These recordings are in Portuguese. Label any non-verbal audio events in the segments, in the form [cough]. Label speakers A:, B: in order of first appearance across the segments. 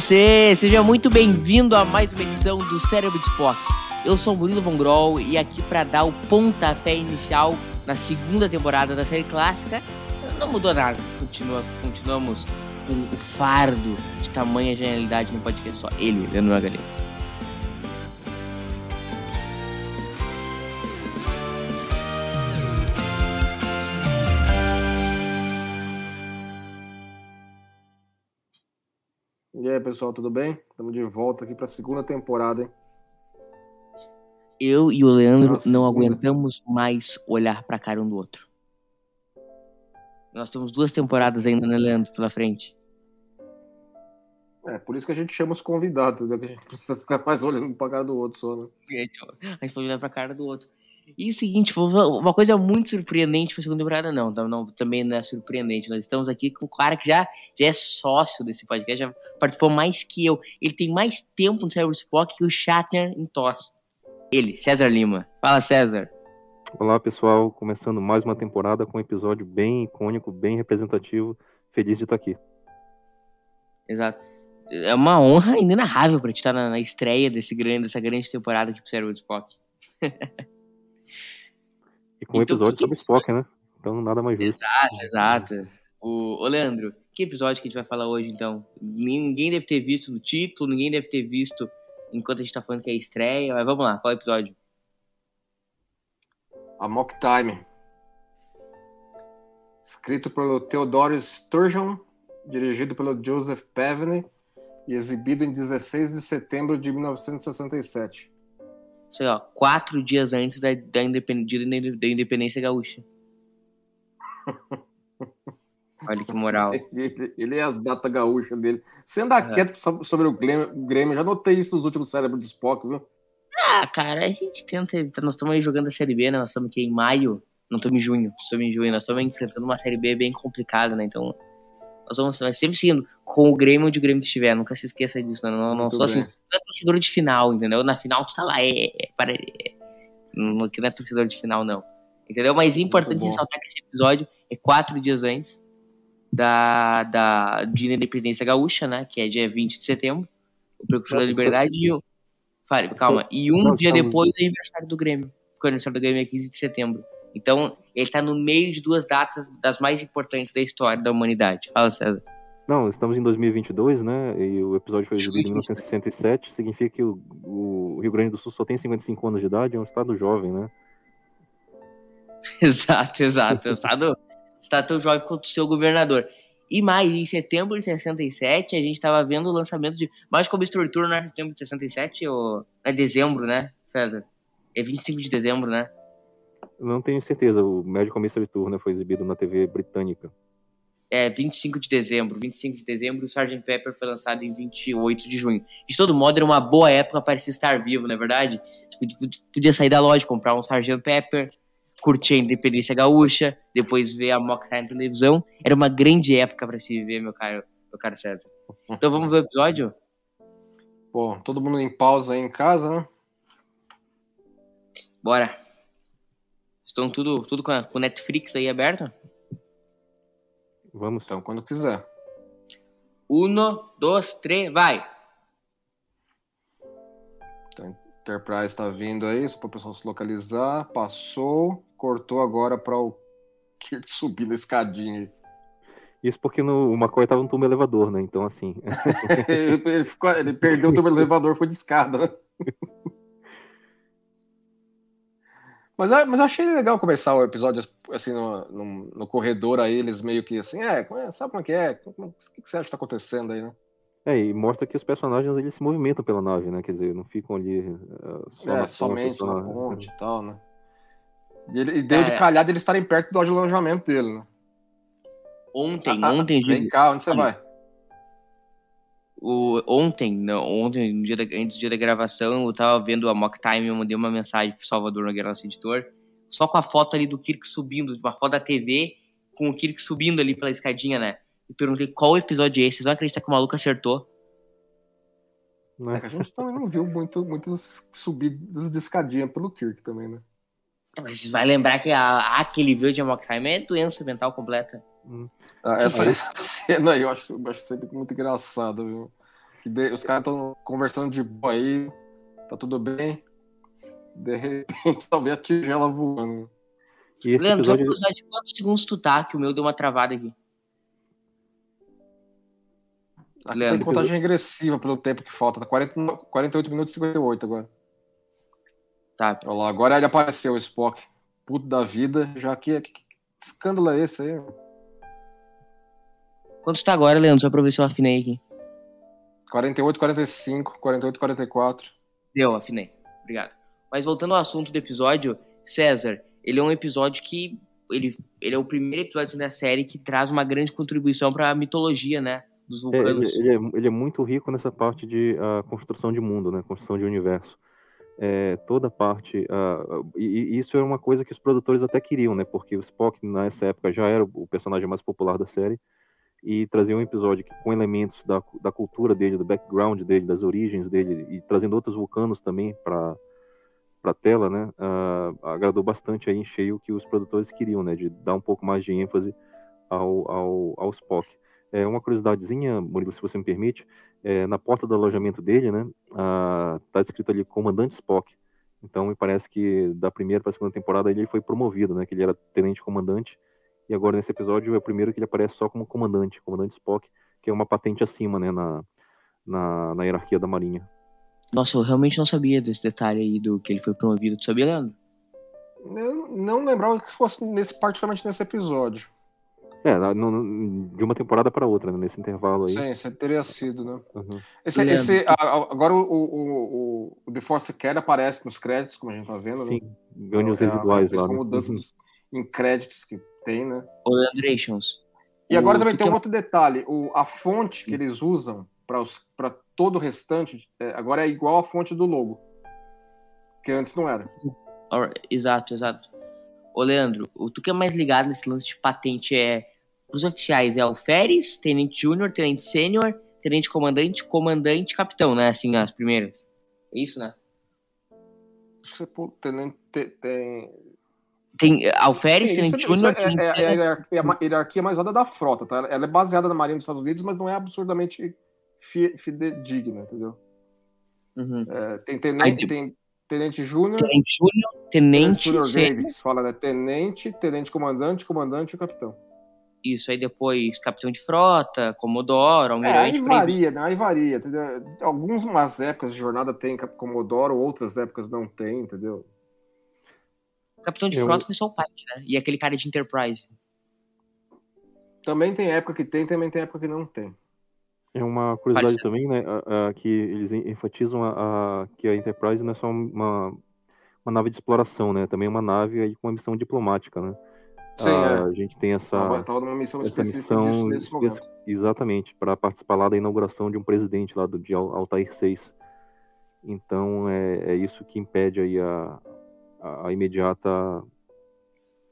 A: Você, seja muito bem-vindo a mais uma edição do Cérebro de Spock. Eu sou o Murilo Von e aqui para dar o pontapé inicial na segunda temporada da série clássica, não mudou nada. Continua, continuamos com o fardo de tamanha genialidade no podcast só ele, Leandro Magalhães.
B: Pessoal, tudo bem? Estamos de volta aqui para a segunda temporada, hein?
A: Eu e o Leandro
B: Nossa,
A: não aguentamos mais olhar pra cara um do outro. Nós temos duas temporadas ainda, né, Leandro, pela frente.
B: É, por isso que a gente chama os convidados, entendeu? Que a gente precisa ficar mais olhando para cara do outro só, né?
A: Gente, ó, A gente pode olhar pra cara do outro. E o seguinte, foi uma coisa muito surpreendente pra segunda temporada, não, tá- não, também não é surpreendente. Nós estamos aqui com um cara que já, já é sócio desse podcast, já participou mais que eu. Ele tem mais tempo no Cérebro Spock que o Shatner em TOS. Ele, César Lima. Fala, César.
C: Olá pessoal, começando mais uma temporada com um episódio bem icônico, bem representativo. Feliz de estar aqui.
A: Exato. É uma honra inenarrável pra te estar na, na estreia desse grande, dessa grande temporada aqui pro Cérebro Spock. [laughs]
C: E com um
A: Então,
C: episódio
A: que-
C: sobre Spock, né? Então nada mais justo.
A: Exato, exato. O, ô, Leandro, que episódio que a gente vai falar hoje, então? Ninguém deve ter visto no título, ninguém deve ter visto enquanto a gente tá falando que é a estreia, mas vamos lá, qual é o episódio?
B: A Mock Time. Escrito pelo Theodore Sturgeon, dirigido pelo Joseph Pevney e exibido em 16 de setembro de 1967.
A: Isso aí, ó, quatro dias antes da, da, independ, dia da- independência gaúcha. [laughs] Olha que moral.
B: Ele, ele é as datas gaúchas dele. Você anda
A: É.
B: quieto so- sobre o Grêmio, o Grêmio, já notei isso nos últimos cérebros de Spock, viu?
A: Ah, cara, a gente tenta evitar. Nós estamos aí jogando a Série B, né? Nós estamos aqui em maio. Não estamos em junho, estamos em junho. Nós estamos enfrentando uma Série B bem complicada, né? Então, nós vamos sempre seguindo com o Grêmio onde o Grêmio estiver. Nunca se esqueça disso, né? Não, não
B: Muito
A: sou assim. Não é torcedor de final, entendeu? Na final tu tá lá, é. é, para, é. Não, não é torcedor de final, não. Entendeu? Mas é importante ressaltar que esse episódio é quatro dias antes da, da de Independência Gaúcha, né? Que é dia 20 de setembro. O Precursor da Liberdade e o. Fale, calma. E um
C: Não,
A: dia depois do aniversário do Grêmio. Porque o aniversário do Grêmio é 15 de setembro. Então, ele tá no meio de duas datas das mais importantes da história da humanidade. Fala, César.
C: Não, estamos em 2022, né? E o episódio foi exibido em 1967. Significa que o, o Rio Grande do Sul só tem 55 anos de idade, é um estado jovem, né? [laughs]
A: Exato, exato. O estado está tão jovem quanto o seu governador. E mais, em setembro de 67, a gente estava vendo o lançamento de mais como estrutura não é setembro de 67 ou é dezembro, né, César? É 25 de dezembro, né?
C: Não tenho certeza. O Medical Mystery Tour né, foi exibido na TV britânica.
A: É 25 de dezembro. 25 de dezembro, o Sgt. Pepper foi lançado em 28 de junho. De todo modo, era uma boa época para se estar vivo, não é verdade? Tu podia- sair da loja, comprar um Sgt. Pepper, curtir a Independência Gaúcha, depois ver a Mock Time na televisão. Era uma grande época para se viver, meu caro, meu caro César. Então vamos ver o episódio?
B: Pô, todo mundo em pausa aí em casa, né?
A: Bora. Estão tudo, tudo com a com Netflix aí aberto?
C: Vamos.
B: Então, quando quiser.
A: Uno, dois, três, vai!
B: Enterprise tá vindo aí, só para o pessoal se localizar. Passou, cortou agora para o Kirk [laughs] subir na escadinha. aí.
C: Isso porque no, o McCoy tava no turno elevador, né? Então, assim,
B: ele, [laughs] ele ficou- ele perdeu o turbo elevador, foi de escada, né? [laughs] Mas, eu- mas achei legal começar o episódio assim no, no, no corredor aí, eles meio que assim, é, é- sabe como é que é? O que, que você acha que tá acontecendo aí, né?
C: É, e mostra que os personagens eles se movimentam pela nave, né? Quer dizer, não ficam ali uh, só
B: é,
C: na
B: somente
C: ponte,
B: na ponte e tal, né? E, ele, e deu
A: É.
B: de calhar de eles estarem perto do alojamento dele, né?
A: Ontem,
B: Ah,
A: ontem,
B: Vem
A: Júlio,
B: cá, onde você vai?
A: O, ontem, não, ontem, no dia da, antes do dia da gravação, eu tava vendo a Mock Time, eu mandei uma mensagem pro Salvador Nogueira, nosso editor, só com a foto ali do Kirk subindo, uma foto da TV, com o Kirk subindo ali pela escadinha, né? E perguntei qual episódio é esse, vocês vão acreditar que o maluco acertou?
B: É
C: Né?
B: que a gente também não viu muito, muitas subidas de escadinha pelo Kirk também, né?
A: Mas vai lembrar que a, a que ele viu de Mock Time é doença mental completa.
B: Ah, essa, essa cena aí eu acho, eu acho sempre muito engraçada, viu? Que de- os caras estão conversando de boa aí, tá tudo bem. De repente, [laughs] só vê a tigela voando.
C: E esse
A: Leandro, só
C: episódio,
A: pra de quantos segundos tu tá, que o meu deu uma travada aqui.
B: Aqui
A: Leandro,
B: tem contagem regressiva pelo tempo que falta. Tá 40, 48 minutos e 58 agora.
A: Tá,
B: Olha lá, agora ele apareceu, o Spock. Puto da vida. Já que, que, que escândalo é esse aí?
A: Quantos tá agora, Leandro? Só pra ver se eu afinei aqui.
B: 48, 45, 48, 44.
A: Deu, afinei. Obrigado. Mas voltando ao assunto do episódio, César, ele é um episódio que. Ele, ele é o primeiro episódio da série que traz uma grande contribuição pra mitologia, né? Dos
C: é, ele,
A: vulcanos.
C: ele é, ele é muito rico nessa parte de ah, construção de mundo, né? Construção de universo. É, toda a parte. ah, e, e isso é uma coisa que os produtores até queriam, né? Porque o Spock, nessa época, já era o personagem mais popular da série. E trazia um episódio que, com elementos da, da cultura dele, do background dele, das origens dele, e trazendo outros vulcanos também para para tela, né? ah, agradou bastante aí em cheio o que os produtores queriam, né? De dar um pouco mais de ênfase ao, ao, ao Spock. É uma curiosidadezinha, Murilo, se você me permite, é, na porta do alojamento dele, né, está escrito ali Comandante Spock. Então me parece que da primeira para a segunda temporada ele foi promovido, né, que ele era tenente comandante. E agora nesse episódio é o primeiro que ele aparece só como comandante, comandante Spock, que é uma patente acima, né, na, na, na hierarquia da Marinha.
A: Nossa, eu realmente não sabia desse detalhe aí do que ele foi promovido. Tu sabia, Leandro?
B: Eu não lembrava que fosse nesse, particularmente nesse episódio.
C: É, no- no- de uma temporada para outra, né, nesse intervalo aí.
B: Sim, teria sido, né?
C: Uhum.
B: Esse, esse- a- a- agora o, o, o, o The Force Care aparece nos créditos, como a gente tá vendo, né?
C: Sim, ganha os
B: É a-
C: residuais
B: a
C: lá. Né?
B: mudança
C: Uhum.
B: em créditos que tem, né?
A: Ô, Leandrations.
B: E agora
A: O-
B: também tem um
A: quer-
B: outro detalhe: o, a fonte que eles usam para todo o restante é, agora é igual à fonte do logo. Que antes não era.
A: Exato, exato. Ô, Leandro, o tu que é mais ligado nesse lance de patente é. Os oficiais é alferes, tenente júnior, tenente sênior, tenente comandante, comandante, capitão, né? Assim, as primeiras. É isso, né?
B: Acho que você pô, tem, tem, tem...
A: Eh, alferes,
B: Sim,
A: júnior,
B: é,
A: tenente
B: é- é a
A: sênior.
B: hierarquia- é a hierarquia mais alta da frota, tá? Ela é baseada na Marinha dos Estados Unidos, mas não é absurdamente fi- fidedigna, entendeu?
A: Uhum.
B: É, tem tenente,
A: tem-
B: tem tenente júnior,
A: Tenente júnior,
B: tenente júnior se fala, né? Tenente, tenente comandante, comandante e capitão.
A: Isso, aí depois capitão de frota, comodoro,
B: É,
A: almirante. por aí.
B: varia, né? Aí varia, entendeu? Algumas épocas de jornada tem Comodoro, outras épocas não tem, entendeu?
A: Capitão de
C: Eu-
A: frota foi só o Pike, né? E aquele cara de Enterprise.
B: Também tem época que tem, também tem época que não tem.
C: É uma curiosidade também, né, a- a- que eles en- enfatizam a, a- que a Enterprise não é só uma, uma nave de exploração, né, também é uma nave aí com uma missão diplomática, né.
B: Sim,
C: a,
B: é.
C: gente tem essa,
B: Tava, tava numa missão
C: essa
B: específica
C: missão
B: disso nesse momento.
C: exatamente para participar lá da inauguração de um presidente lá do de Al- Altair 6. Então é, é isso que impede aí a, a, a imediata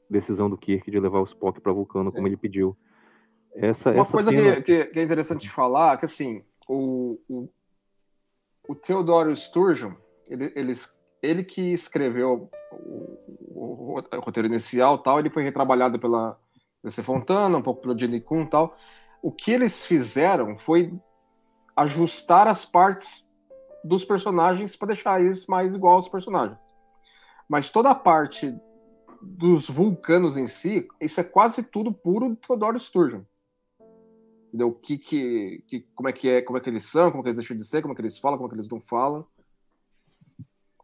C: decisão do Kirk de levar o Spock para Vulcano como ele pediu. Essa,
B: Uma
C: essa
B: coisa
C: cena-
B: que, que, é interessante falar é que, assim, o, o, o Theodore Sturgeon, ele, ele, ele que escreveu o, o, o roteiro inicial tal, ele foi retrabalhado pela DC Fontana, um pouco pelo Jenny Kuhn e tal. O que eles fizeram foi ajustar as partes dos personagens para deixar eles mais igual aos personagens. Mas toda a parte dos vulcanos em si, isso é quase tudo puro Theodore Sturgeon entendeu? O que, que, que, como é que é, como é que eles são, como é que eles deixam de ser, como é que eles falam, como é que eles não falam.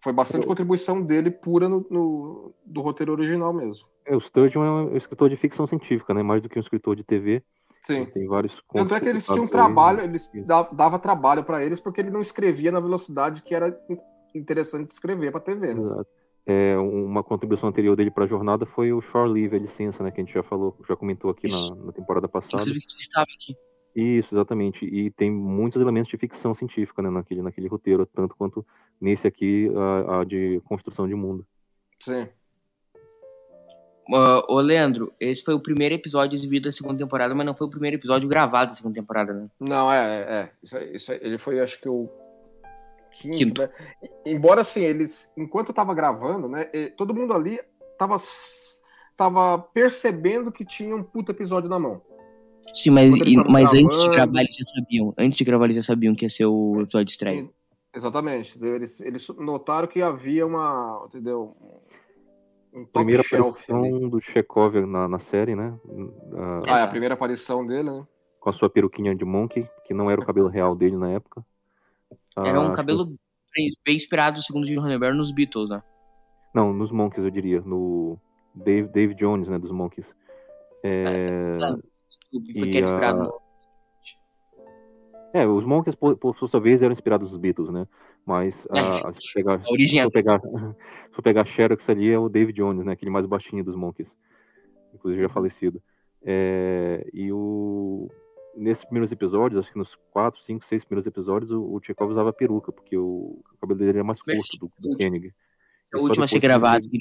B: Foi bastante contribuição dele pura no, no- do roteiro original mesmo.
C: É, o Sturgeon é um escritor de ficção científica, né? Mais do que um escritor de TV.
B: Sim.
C: Tem vários
B: Tanto é que eles tinham um trabalho, eles
C: Isso.
B: da- dava trabalho para eles porque ele não escrevia na velocidade que era in- interessante escrever para TV. Né?
C: Exato. É, uma contribuição anterior dele para a jornada foi o Shore Leave, a licença, né, que a gente já falou, já comentou aqui na, na, temporada passada.
A: Inclusive que estava aqui.
C: Isso, exatamente. E tem muitos elementos de ficção científica né, naquele, naquele roteiro, tanto quanto nesse aqui, a, a de construção de mundo.
B: Sim.
A: Uh, ô, Leandro, esse foi o primeiro episódio exibido da segunda temporada, mas não foi o primeiro episódio gravado da segunda temporada, né?
B: Não, é, é. é. Isso, isso, ele foi, acho que, o quinto,
A: Quinto.
B: né? Embora, assim, eles, enquanto eu tava gravando, né, todo mundo ali tava, tava percebendo que tinha um puto episódio na mão.
A: Sim, mas, e, mas antes de gravar eles já sabiam. Antes de gravar eles já sabiam que ia ser o episódio de estreia.
B: Exatamente. Eles, eles notaram que havia uma, entendeu?
C: Um primeira aparição ali. do Chekhov na, na série, né?
B: ah, é a primeira aparição dele, né?
C: Com a sua peruquinha de monkey, que não era o cabelo real dele na época.
A: Era um ah, cabelo que... bem inspirado, segundo o Ronenberg, nos Beatles, né?
C: Não, nos Monkeys, eu diria. No Dave, Dave Jones, né, dos Monkeys. É...
A: é desculpe, foi que era inspirado a... no...
C: É, os Monkeys, por, por, sua vez, eram inspirados nos Beatles, né? Mas a, [laughs] a, se pegar,
A: a origem
C: se, pegar, [laughs] se pegar Xerox ali, é o Dave Jones, né? Aquele mais baixinho dos Monkeys. Inclusive já falecido. É, e o, nesses primeiros episódios, acho que nos quatro, cinco, seis primeiros episódios, o, o Chekhov usava peruca, porque o, o cabelo dele era mais curto do, do Koenig.
A: É o último a ser gravado.
C: Ele,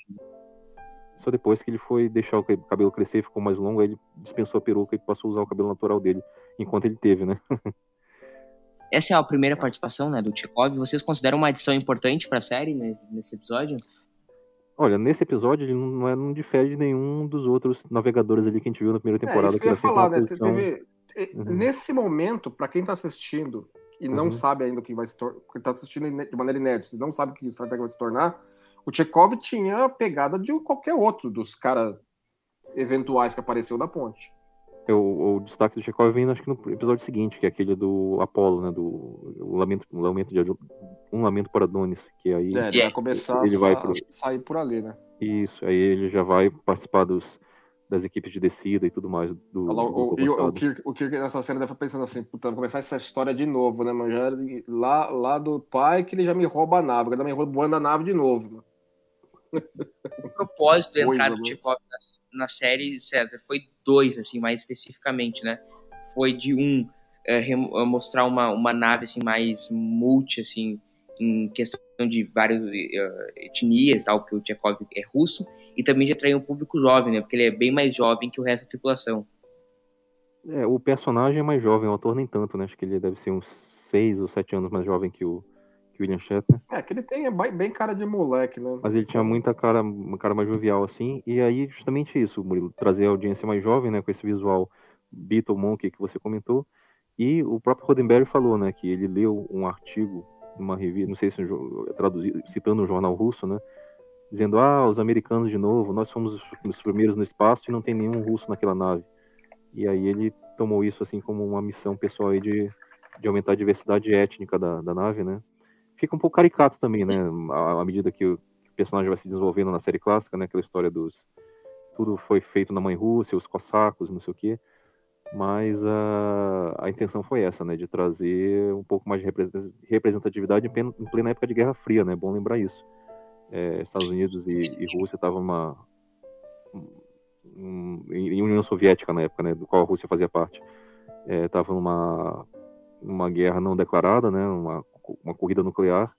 C: só depois que ele foi deixar o cabelo crescer e ficou mais longo, aí ele dispensou a peruca e passou a usar o cabelo natural dele, enquanto ele teve, né? [laughs]
A: Essa é a primeira participação, né, do Chekhov. Vocês consideram uma adição importante para a série nesse, nesse episódio?
C: Olha, nesse episódio ele não, é, não difere de nenhum dos outros navegadores ali que a gente viu na primeira temporada. É, isso
B: que eu ia falar, né? Posição... Teve, Uhum. Nesse momento, para quem está assistindo e não uhum. sabe ainda o que vai se tornar, está assistindo de maneira inédita e não sabe o que o Star Trek vai se tornar, o Chekhov tinha a pegada de qualquer outro dos caras eventuais que apareceu da ponte.
C: É, o, destaque do Chekhov vem acho que no episódio seguinte, que é aquele do Apolo, né, do o lamento, o lamento de um lamento para Adonis, que aí
B: é, ele vai começar ele a, vai pro... sair por ali, né?
C: Isso, aí ele já vai participar dos das equipes de descida e tudo mais. Do,
B: o, do o, o, Kirk, o Kirk nessa cena deve estar pensando assim, puta, vou começar essa história de novo, né, mano? Já, lá, lá do pai que ele já me rouba a nave, agora me roubando a nave de novo, mano.
A: O propósito da entrada do Chekhov na, na, série, César, foi dois, assim, mais especificamente, né? Foi de um, é, mostrar uma, uma nave, assim, mais multi, assim, em questão de várias uh, etnias, tal, porque o Chekhov é russo, e também de atrair um público jovem, né? Porque ele é bem mais jovem que o resto da tripulação.
C: É, o personagem é mais jovem, o ator nem tanto, né? Acho que ele deve ser uns seis ou sete anos mais jovem que o, que o William Shatner.
B: É, que ele tem bem cara de moleque, né?
C: Mas ele tinha muita cara, uma cara mais jovial, assim. E aí, justamente isso, Murilo, trazer a audiência mais jovem, né? Com esse visual Beatle Monkey que você comentou. E o próprio Roddenberry falou, né? Que ele leu um artigo numa revista, não sei se traduzido, citando um jornal russo, né? Dizendo: ah, os americanos de novo, nós fomos os primeiros no espaço e não tem nenhum russo naquela nave. E aí ele tomou isso assim como uma missão pessoal aí de, de aumentar a diversidade étnica da, da nave, né? Fica um pouco caricato também, né? À, medida que o, que o, personagem vai se desenvolvendo na série clássica, né? Aquela história dos tudo foi feito na mãe Rússia, os cossacos, não sei o quê. Mas a, a intenção foi essa, né? De trazer um pouco mais de representatividade em plena época de Guerra Fria, né? É bom lembrar isso é, Estados Unidos e, e Rússia estavam uma um, em União Soviética na época, né, do qual a Rússia fazia parte, estava é, numa uma guerra não declarada, né, uma, uma corrida nuclear,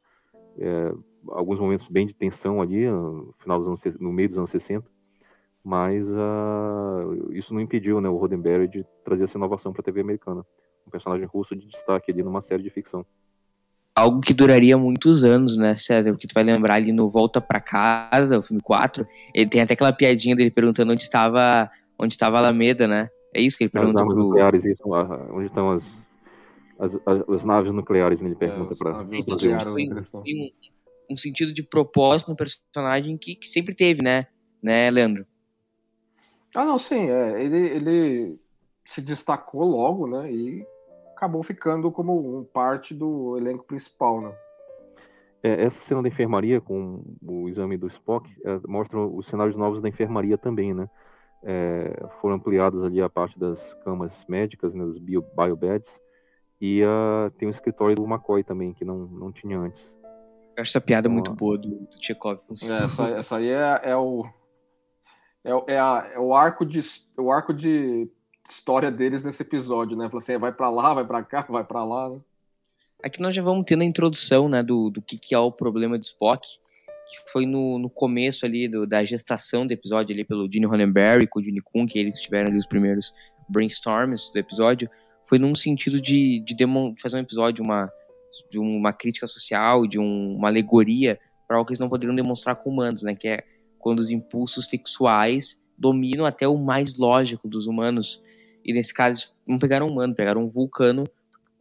C: é, alguns momentos bem de tensão ali, no final dos anos, no meio dos anos 60, mas uh, isso não impediu, né, o Roddenberry de trazer essa inovação para a TV americana, um personagem russo de destaque ali numa série de ficção
A: algo que duraria muitos anos, né, César? Porque tu vai lembrar ali no Volta para Casa, o filme 4, ele tem até aquela piadinha dele perguntando onde estava onde estava a Alameda, né? É isso que ele pergunta
C: as pro... nucleares, isso, onde estão as, as, as, as naves nucleares, né? Ele pergunta é, para
A: Então, foi um, um, sentido de propósito no personagem que, que sempre teve, né? Né, Leandro?
B: Ah, não, sim, é, ele, ele se destacou logo, né? E acabou ficando como um parte do elenco principal, né?
C: É, essa cena da enfermaria com o exame do Spock é, mostra os cenários novos da enfermaria também, né? É, foram ampliados ali a parte das camas médicas, né, dos bio, biobeds, e uh, tem o escritório do McCoy também, que não, não tinha antes.
A: Eu acho essa piada muito boa do, do Chekhov.
B: É, essa, essa aí é, é o. É, é, a, é, o arco de o arco de história deles nesse episódio, né? Fala assim, vai para lá, vai para cá, [laughs] vai para lá, né?
A: Aqui nós já vamos tendo a introdução, né, do, do que, que é o problema de Spock, que foi no, no começo ali do, da gestação do episódio ali pelo Gene Roddenberry com o Gene Kuhn, que eles tiveram ali os primeiros brainstorms do episódio, foi num sentido de, de, de fazer um episódio, uma, de uma crítica social, de um, uma alegoria para algo que eles não poderiam demonstrar com humanos, né, que é quando os impulsos sexuais dominam até o mais lógico dos humanos. E nesse caso, não pegaram um humano, pegaram um vulcano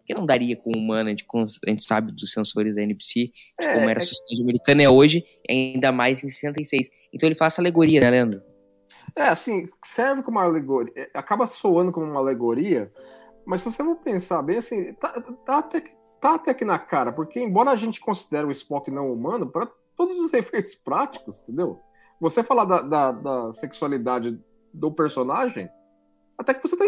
A: que não daria com o humano, a gente, a gente sabe dos sensores da NBC, de é, como era a é sociedade americana é hoje, ainda mais em 66. Então ele faz essa alegoria, né, Leandro?
B: É, assim, serve como uma alegoria, é, acaba soando como uma alegoria, mas se você não pensar bem, assim, tá, tá, até, tá até aqui na cara, porque embora a gente considere o Spock não humano, para todos os efeitos práticos, entendeu? Você falar da, da, da sexualidade do personagem, até que você está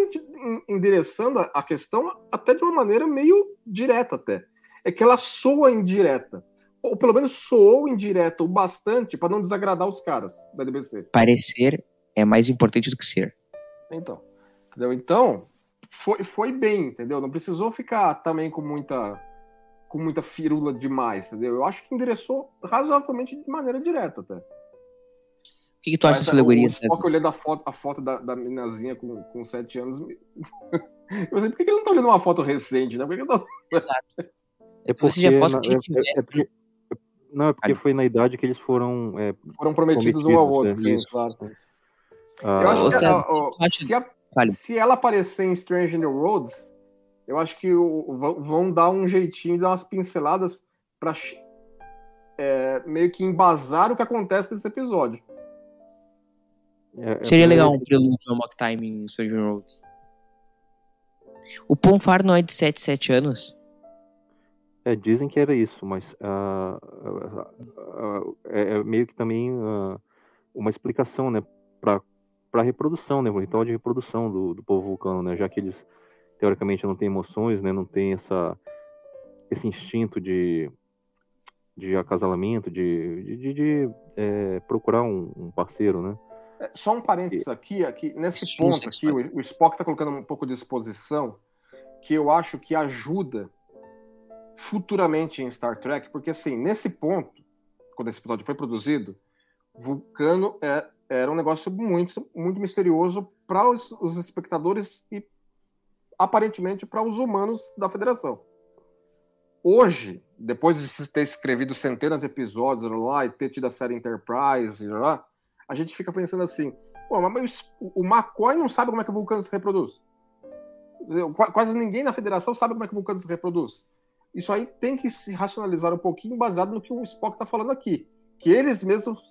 B: endereçando a questão até de uma maneira meio direta até. É que ela soa indireta. Ou pelo menos soou indireta o bastante para não desagradar os caras da DBC.
A: Parecer é mais importante do que ser.
B: Então. Entendeu? Então, foi, foi bem, entendeu? Não precisou ficar também com muita com muita firula demais, entendeu? Eu acho que endereçou razoavelmente de maneira direta até
A: que, que tu acha dessa alegoria? O
B: Spock olhando a foto, a foto da, da meninazinha com, com 7 anos. [laughs] Eu sei, por que ele não tá olhando uma foto recente, né? Por que tô...
A: Exato. É porque, Você já foto que é, é, é porque,
C: Não, é porque foi na idade que eles foram. É,
B: foram prometidos, um ao outro, né? sim, claro. Ah, eu acho que a, a, se, a, se, ela aparecer em Strange New Roads, eu acho que o, vão dar um jeitinho, dar umas pinceladas para é, meio que embasar o que acontece nesse episódio.
A: É, é Seria legal um prelúdio ao Mock Time em Stranger Roads. O Ponfar não é de 7, 7 anos?
C: É, dizem que era isso, mas uh, uh, uh, é, meio que também uma explicação, né, para a reprodução, né, o ritual de reprodução do, do povo vulcano, né, já que eles teoricamente não têm emoções, né, não tem essa esse instinto de de acasalamento, de, de, de, de é, procurar um, um parceiro, né?
B: É, só um parênteses aqui, aqui nesse ponto aqui, o, o Spock está colocando um pouco de exposição que eu acho que ajuda futuramente em Star Trek, porque assim, nesse ponto, quando esse episódio foi produzido, Vulcano é, era um negócio muito, muito misterioso para os, os, espectadores e aparentemente para os humanos da Federação. Hoje, depois de ter escrevido centenas de episódios lá e ter tido a série Enterprise, lá, a gente fica pensando assim, pô, mas o McCoy não sabe como é que o vulcano se reproduz. Quase ninguém na federação sabe como é que o vulcano se reproduz. Isso aí tem que se racionalizar um pouquinho baseado no que o Spock está falando aqui. Que eles mesmos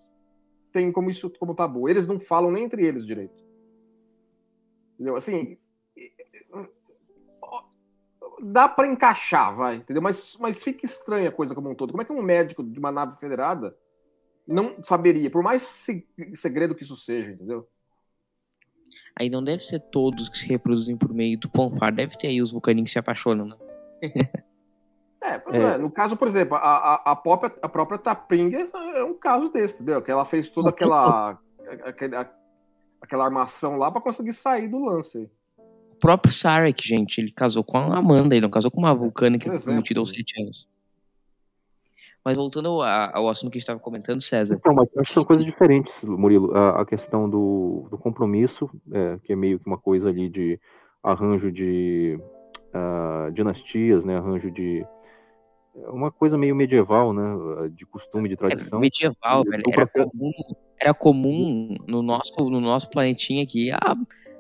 B: têm como isso como tabu. Eles não falam nem entre eles direito. Entendeu? Assim, dá para encaixar, vai, entendeu? Mas, mas fica estranha a coisa como um todo. Como é que um médico de uma nave federada não saberia, por mais segredo que isso seja, entendeu?
A: Aí não deve ser todos que se reproduzem por meio do Ponfar, deve ter aí os vulcaninhos que se apaixonam, né? [laughs]
B: é, é, no caso, por exemplo, a, a, a, própria, a própria é um caso desse, entendeu? Que ela fez toda aquela, aquela, aquela armação lá para conseguir sair do lance.
A: O próprio Sarek, gente, ele casou com a Amanda, ele não casou com uma vulcana que ele foi prometido aos sete anos. Mas voltando ao, ao assunto que a gente estava comentando, César.
C: Não, mas acho que são coisas diferentes, Murilo. A, a questão do, do compromisso, é, que é meio que uma coisa ali de arranjo de uh, dinastias, né? Arranjo de uma coisa meio medieval, né? De costume, de tradição.
A: Era medieval, velho. Era comum, era comum no nosso, no nosso planetinha aqui há,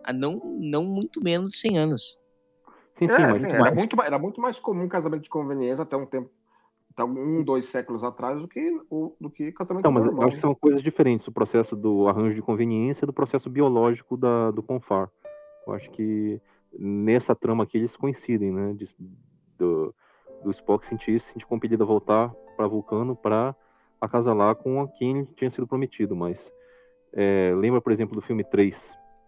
A: há não, não muito menos de 100 anos.
B: Sim, sim, é, mas sim, era, muito, era muito mais comum casamento de conveniência até um tempo tá um, dois séculos atrás do que, o, do que casamento
C: Não, mas
B: normal.
C: eu acho que são coisas diferentes, o processo do arranjo de conveniência do processo biológico da, do Confar. Eu acho que nessa trama aqui eles coincidem, né? De, do, do Spock sentir se sentir compelido a voltar para Vulcano para acasalar com quem tinha sido prometido, mas é, lembra, por exemplo, do filme 3,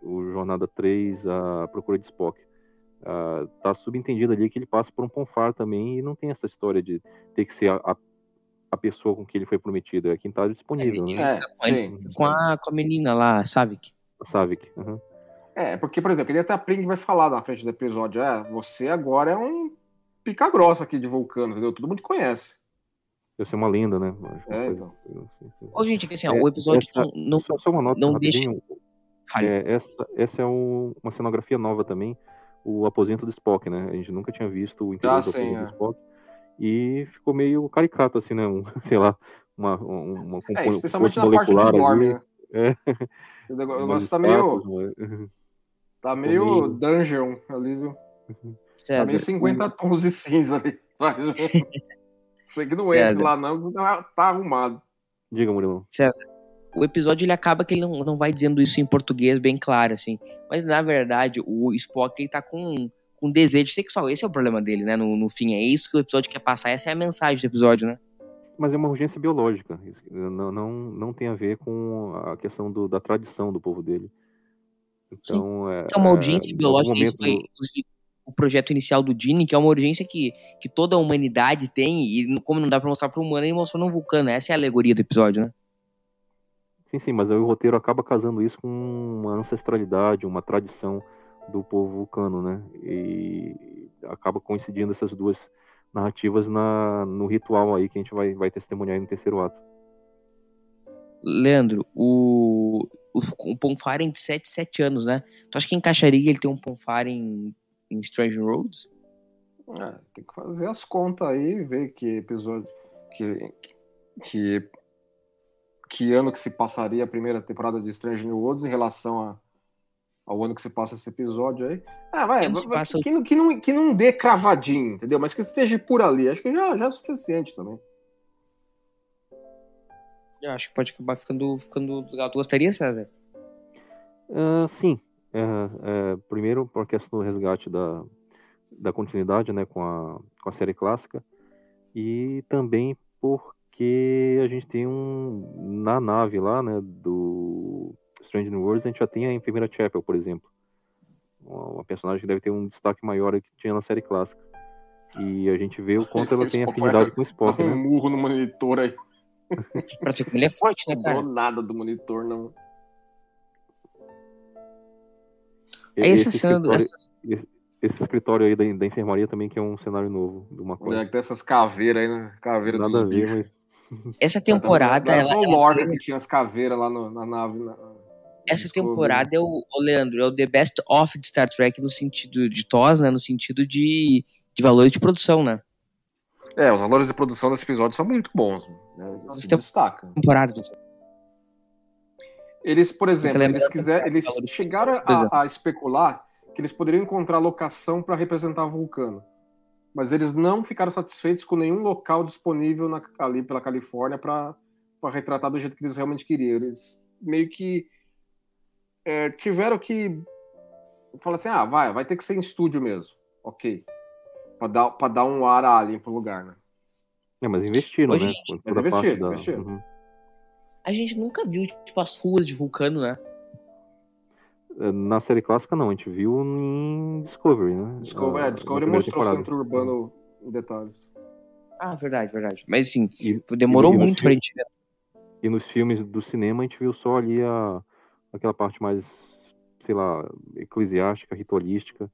C: o Jornada 3, a Procura de Spock uh, tá subentendido ali que ele passa por um ponfar também e não tem essa história de ter que ser a, a, a pessoa com que ele foi prometido, é quem está disponível,
A: Ele-
C: né?
B: É, sim.
A: Com a, com a menina lá, sabe?
C: A Savik. uhum.
B: É, porque, por exemplo, ele até a Pring vai falar na frente do episódio, é, você agora é um pica grossa aqui de vulcano, entendeu? Todo mundo te conhece.
C: Deve ser uma lenda, né?
B: É,
C: coisa-
B: então.
C: eu se-
A: Ô, gente, que assim, ó,
C: É,
A: o episódio
C: essa-
A: não, não
C: Só, só uma nota
A: não
C: rapidinho.
A: Fale.
C: É, essa, essa é o- uma cenografia nova também, o aposento do Spock, né? A gente nunca tinha visto o interior
B: Ah,
C: do
B: sim,
C: aposento
B: é.
C: do Spock. E ficou meio caricato, assim, né? Um, [laughs] sei lá, uma, um- uma
B: É, especialmente na parte
C: molecular
B: dorme,
C: ali,
B: né?
C: É.
B: O negócio negócio tá meio,
C: uma-
B: tá meio dungeon ali, viu? Tá
A: César,
B: meio 50 tons de cinza ali. [laughs] atrás? Você [laughs] que não
A: César.
B: entra lá não, tá, tá arrumado.
C: Diga, Murilo.
A: César, o episódio ele acaba que ele não, não vai dizendo isso em português bem claro, assim. Mas na verdade, o Spock ele tá com, com desejo sexual. Esse é o problema dele, né? No, no fim, é isso que o episódio quer passar. Essa é a mensagem do episódio, né?
C: Mas é uma urgência biológica. isso Não, não, não tem a ver com a questão do- da tradição do povo dele. Então, é,
A: É uma urgência
C: em algum
A: biológica. Isso
C: momento
A: foi
C: do-
A: inclusive, o projeto inicial do Dini, que é uma urgência que, que toda a humanidade tem. E como não dá pra mostrar pro humano, ele mostrou no vulcano. Essa é a alegoria do episódio, né?
C: Sim, sim, mas aí o roteiro acaba casando isso com uma ancestralidade, uma tradição do povo vulcano, né? E acaba coincidindo essas duas narrativas na, no ritual aí que a gente vai, vai testemunhar aí no terceiro ato.
A: Leandro, o, o, o Ponfaren de 7, 7 anos, né? Tu acha que encaixaria ele ter um Ponfaren em Strange Roads?
B: É, tem que fazer as contas aí, ver que episódio. Que, que, que ano que se passaria a primeira temporada de Strange New Worlds em relação a, ao ano que se passa esse episódio aí. Ah, vai,
A: passa
B: que, não, que, não, que não dê cravadinho, entendeu? Mas que esteja por ali. Acho que já, já é suficiente também.
A: Eu acho que pode acabar ficando, ficando legal. Tu gostaria, César?
C: Ah, sim, É, é, primeiro por questão do resgate da, da continuidade né, com, a, com a série clássica e também porque a gente tem um na nave lá né, do Strange New Worlds a gente já tem a enfermeira Chapel, por exemplo uma, personagem que deve ter um destaque maior que tinha na série clássica e a gente vê o [laughs] quanto ela tem afinidade [laughs] com o Spock,
B: um
C: né?
B: murro no monitor aí. [laughs]
A: Pra ser como ele é forte, né,
B: Não
A: cara?
B: dou nada do monitor, não.
A: É
C: Esse
A: do.
C: escritório-
A: essa-
C: esse escritório aí da, da enfermaria também que é um cenário novo do
B: É,
C: McCoy.
B: que tem essas caveiras aí, né? Caveira
C: Nada
B: dos
C: a ver, mas
A: Essa temporada.
B: Não é
A: ela-
B: só o
A: ela-
B: Lorca que tinha as caveiras lá no- na nave. na-
A: essa temporada é o, o Leandro, é o The Best of de Star Trek no sentido de TOS, né? No sentido de, de valor de produção, né?
B: É, os valores de produção desse episódio são muito bons. Né?
A: Nossa,
B: Se destacam.
A: Temporada.
B: Eles, por exemplo, eles, quiser, eles chegaram a, a especular que eles poderiam encontrar locação para representar Vulcano. Mas eles não ficaram satisfeitos com nenhum local disponível na- ali pela Califórnia para retratar do jeito que eles realmente queriam. Eles meio que é, tiveram que falar assim: ah, vai, vai ter que ser em estúdio mesmo. Ok. Para dar, pra dar um ar alien pro lugar, né?
C: É, mas investiram,
A: Ô,
C: né?
A: gente,
B: mas investiram,
C: da-
B: investiram.
C: Uhum.
A: A gente nunca viu, tipo, as ruas de Vulcano, né?
C: Na série clássica, não. A gente viu em Discovery, né?
B: Discovery,
C: Ah,
B: é, Discovery mostrou o centro urbano em detalhes.
A: Ah, verdade, verdade. Mas assim,
C: E,
A: demorou
C: e
A: muito pra gente ver.
C: E nos filmes do cinema, a gente viu só ali a, aquela parte mais, sei lá, eclesiástica, ritualística.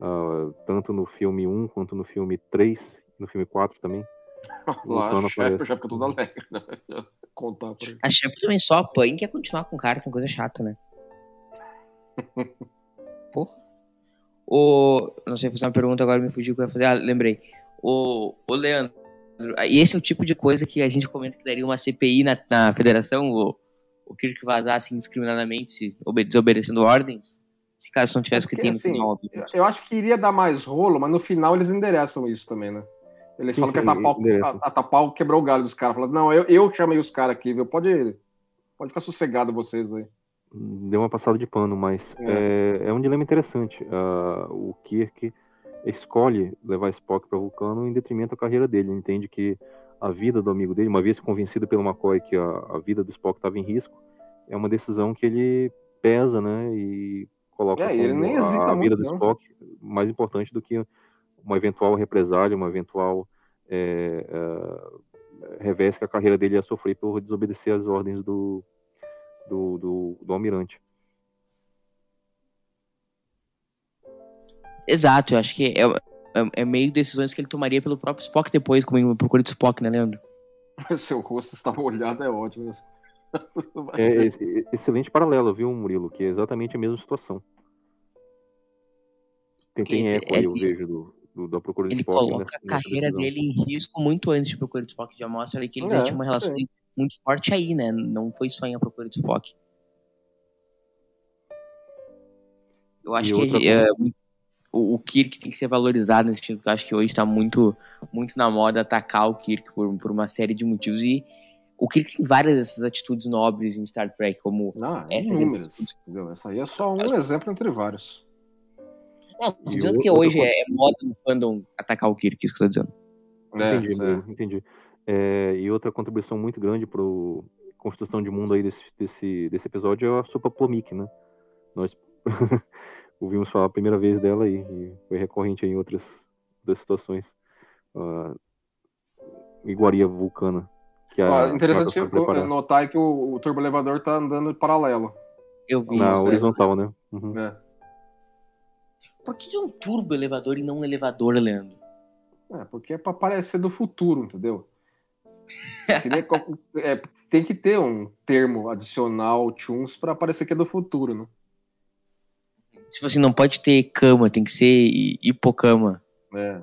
C: ah, tanto no filme 1 quanto no filme 3, no filme 4 também. [laughs]
B: Lá, a Shepard já fica todo alegre, né? [laughs] Contar pra ele.
A: A Shepard também só apanha e quer continuar com o cara, que é uma coisa chata, né? [laughs] Porra. O... Não sei, fazer uma pergunta agora, me fugiu o que eu ia fazer. Ah, lembrei. O, o Leandro, e esse é o tipo de coisa que a gente comenta que daria uma CPI na, na federação, o, o Kirk vazasse indiscriminadamente, obe- desobedecendo ordens, se caso não tivesse o que tem no
B: assim,
A: final.
B: Eu- Eu acho que iria dar mais rolo, mas no final eles endereçam isso também, né? Eles falam que a Tapau, a, a Tapau quebrou o galho dos caras. Falam, não, eu, eu chamei os caras aqui, viu? Pode, pode ficar sossegado vocês aí.
C: Deu uma passada de pano, mas
B: É.
C: é, é um dilema interessante. Ah, o Kirk escolhe levar Spock para Vulcano em detrimento da carreira dele. Ele entende que a vida do amigo dele, uma vez convencido pelo McCoy que a, a vida do Spock estava em risco, é uma decisão que ele pesa, né? E coloca
B: É,
C: a, a vida do
B: não.
C: Spock mais importante do que uma eventual represália, uma eventual é, é, revés que a carreira dele ia sofrer por desobedecer às ordens do, do, do, do almirante.
A: Exato, eu acho que é, é, é, meio decisões que ele tomaria pelo próprio Spock depois, como em Procura de Spock, né, Leandro? [laughs]
B: Seu rosto está molhado, é ótimo. [laughs]
C: É, é, excelente paralelo, viu, Murilo? Que é exatamente a mesma situação. Tem, tem eco aí, eu vejo, do, do, da Procura de
A: ele
C: Spock.
A: Ele coloca a carreira dele em risco muito antes de Procura de Spock. Já mostra ali que ele é, tinha uma relação é. Muito forte aí, né? Não foi só em A Procura de Spock. Eu acho e que é, o, o, Kirk tem que ser valorizado nesse sentido, porque eu acho que hoje tá muito, muito na moda atacar o Kirk por, por uma série de motivos. E o Kirk tem várias dessas atitudes nobres em Star Trek, como
B: Não, essa. Inúmeras, Essa aí é só um exemplo entre vários.
A: Não, tô dizendo que hoje é, é moda no fandom atacar o Kirk, isso que eu tô dizendo.
C: É, entendi, é. entendi. É, e outra contribuição muito grande para construção de mundo aí desse, desse, desse episódio é a Sopa Plomik, né? Nós [laughs] ouvimos falar a primeira vez dela e, e foi recorrente em outras, outras situações. Uh, iguaria vulcana. Que
B: a, ah, interessante que eu, notar que o, o turbo elevador tá andando paralelo.
A: Eu vi
C: Na isso, horizontal, é. né? Uhum.
B: É.
A: Por que é um turbo elevador e não um elevador, Leandro?
B: É, porque é pra parecer do futuro, entendeu? É, tem que ter um termo adicional, chuns, para parecer que é do futuro, né?
A: Tipo assim, não pode ter cama, tem que ser hipocama.
B: É.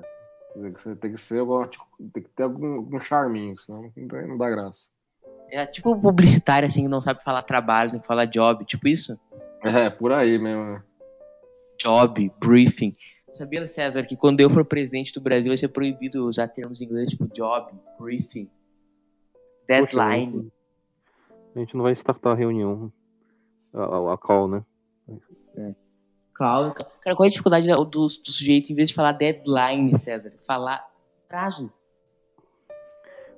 B: Tem que ser, tem que, tipo, tem que ter algum, algum charminho, senão não dá graça.
A: É tipo publicitário, assim, que não sabe falar trabalho, tem que falar job, tipo isso?
B: É, por aí mesmo. Né?
A: Job, briefing. Sabia, César, que quando eu for presidente do Brasil vai ser proibido usar termos em inglês tipo job, briefing, deadline. Poxa,
C: a gente não vai startar a reunião, a, a call, né?
A: É. Call. Cara, qual é a dificuldade do, do, sujeito, em vez de falar deadline, César, falar prazo?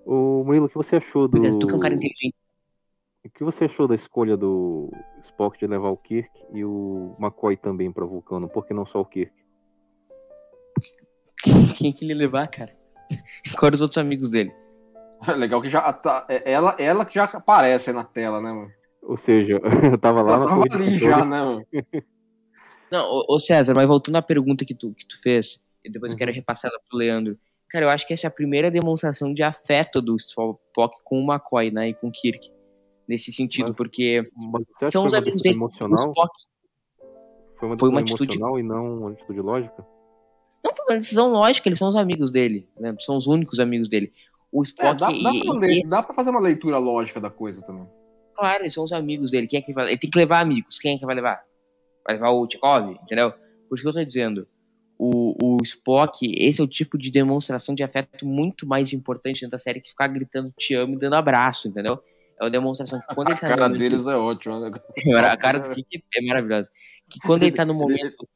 C: O Murilo, o que você achou do.
A: Tu que é um cara inteligente.
C: O que você achou da escolha do Spock de levar o Kirk e o McCoy também para Vulcano? Por que não só o Kirk? [laughs]
A: Quem que ele levar, cara? [laughs] Quais os outros amigos dele? [laughs]
B: Legal que já tá. É ela, ela que já aparece na tela, né, mano?
C: Ou seja, [laughs] eu tava lá ela
B: na tava ali já, né, mano? [laughs]
A: Não, ô César, mas voltando à pergunta que tu, que tu fez, e depois uhum. eu quero uhum. repassar ela pro Leandro. Cara, eu acho que essa é a primeira demonstração de afeto do Spock com o McCoy, né, e com o Kirk. Nesse sentido, mas, porque
C: mas
A: são os amigos dele.
C: Emocional?
A: O Spock.
C: Foi uma, foi uma atitude emocional e não uma atitude lógica?
A: Não foi uma decisão lógica, eles são os amigos dele, né? São os únicos amigos dele. O Spock. É, dá,
B: dá,
A: e,
B: pra ler, esse... dá, pra fazer uma leitura lógica da coisa também.
A: Claro, eles são os amigos dele. Quem é que vai... Ele tem que levar amigos. Quem é que vai levar? Vai levar o Tchekov, entendeu? Por isso que eu tô dizendo. O, o Spock, esse é o tipo de demonstração de afeto muito mais importante dentro da série que ficar gritando te amo e dando abraço, entendeu? É uma demonstração que quando ele tá
B: A cara momento... deles é ótima, né? [laughs]
A: a cara do Kiki é maravilhosa. Que quando ele tá no momento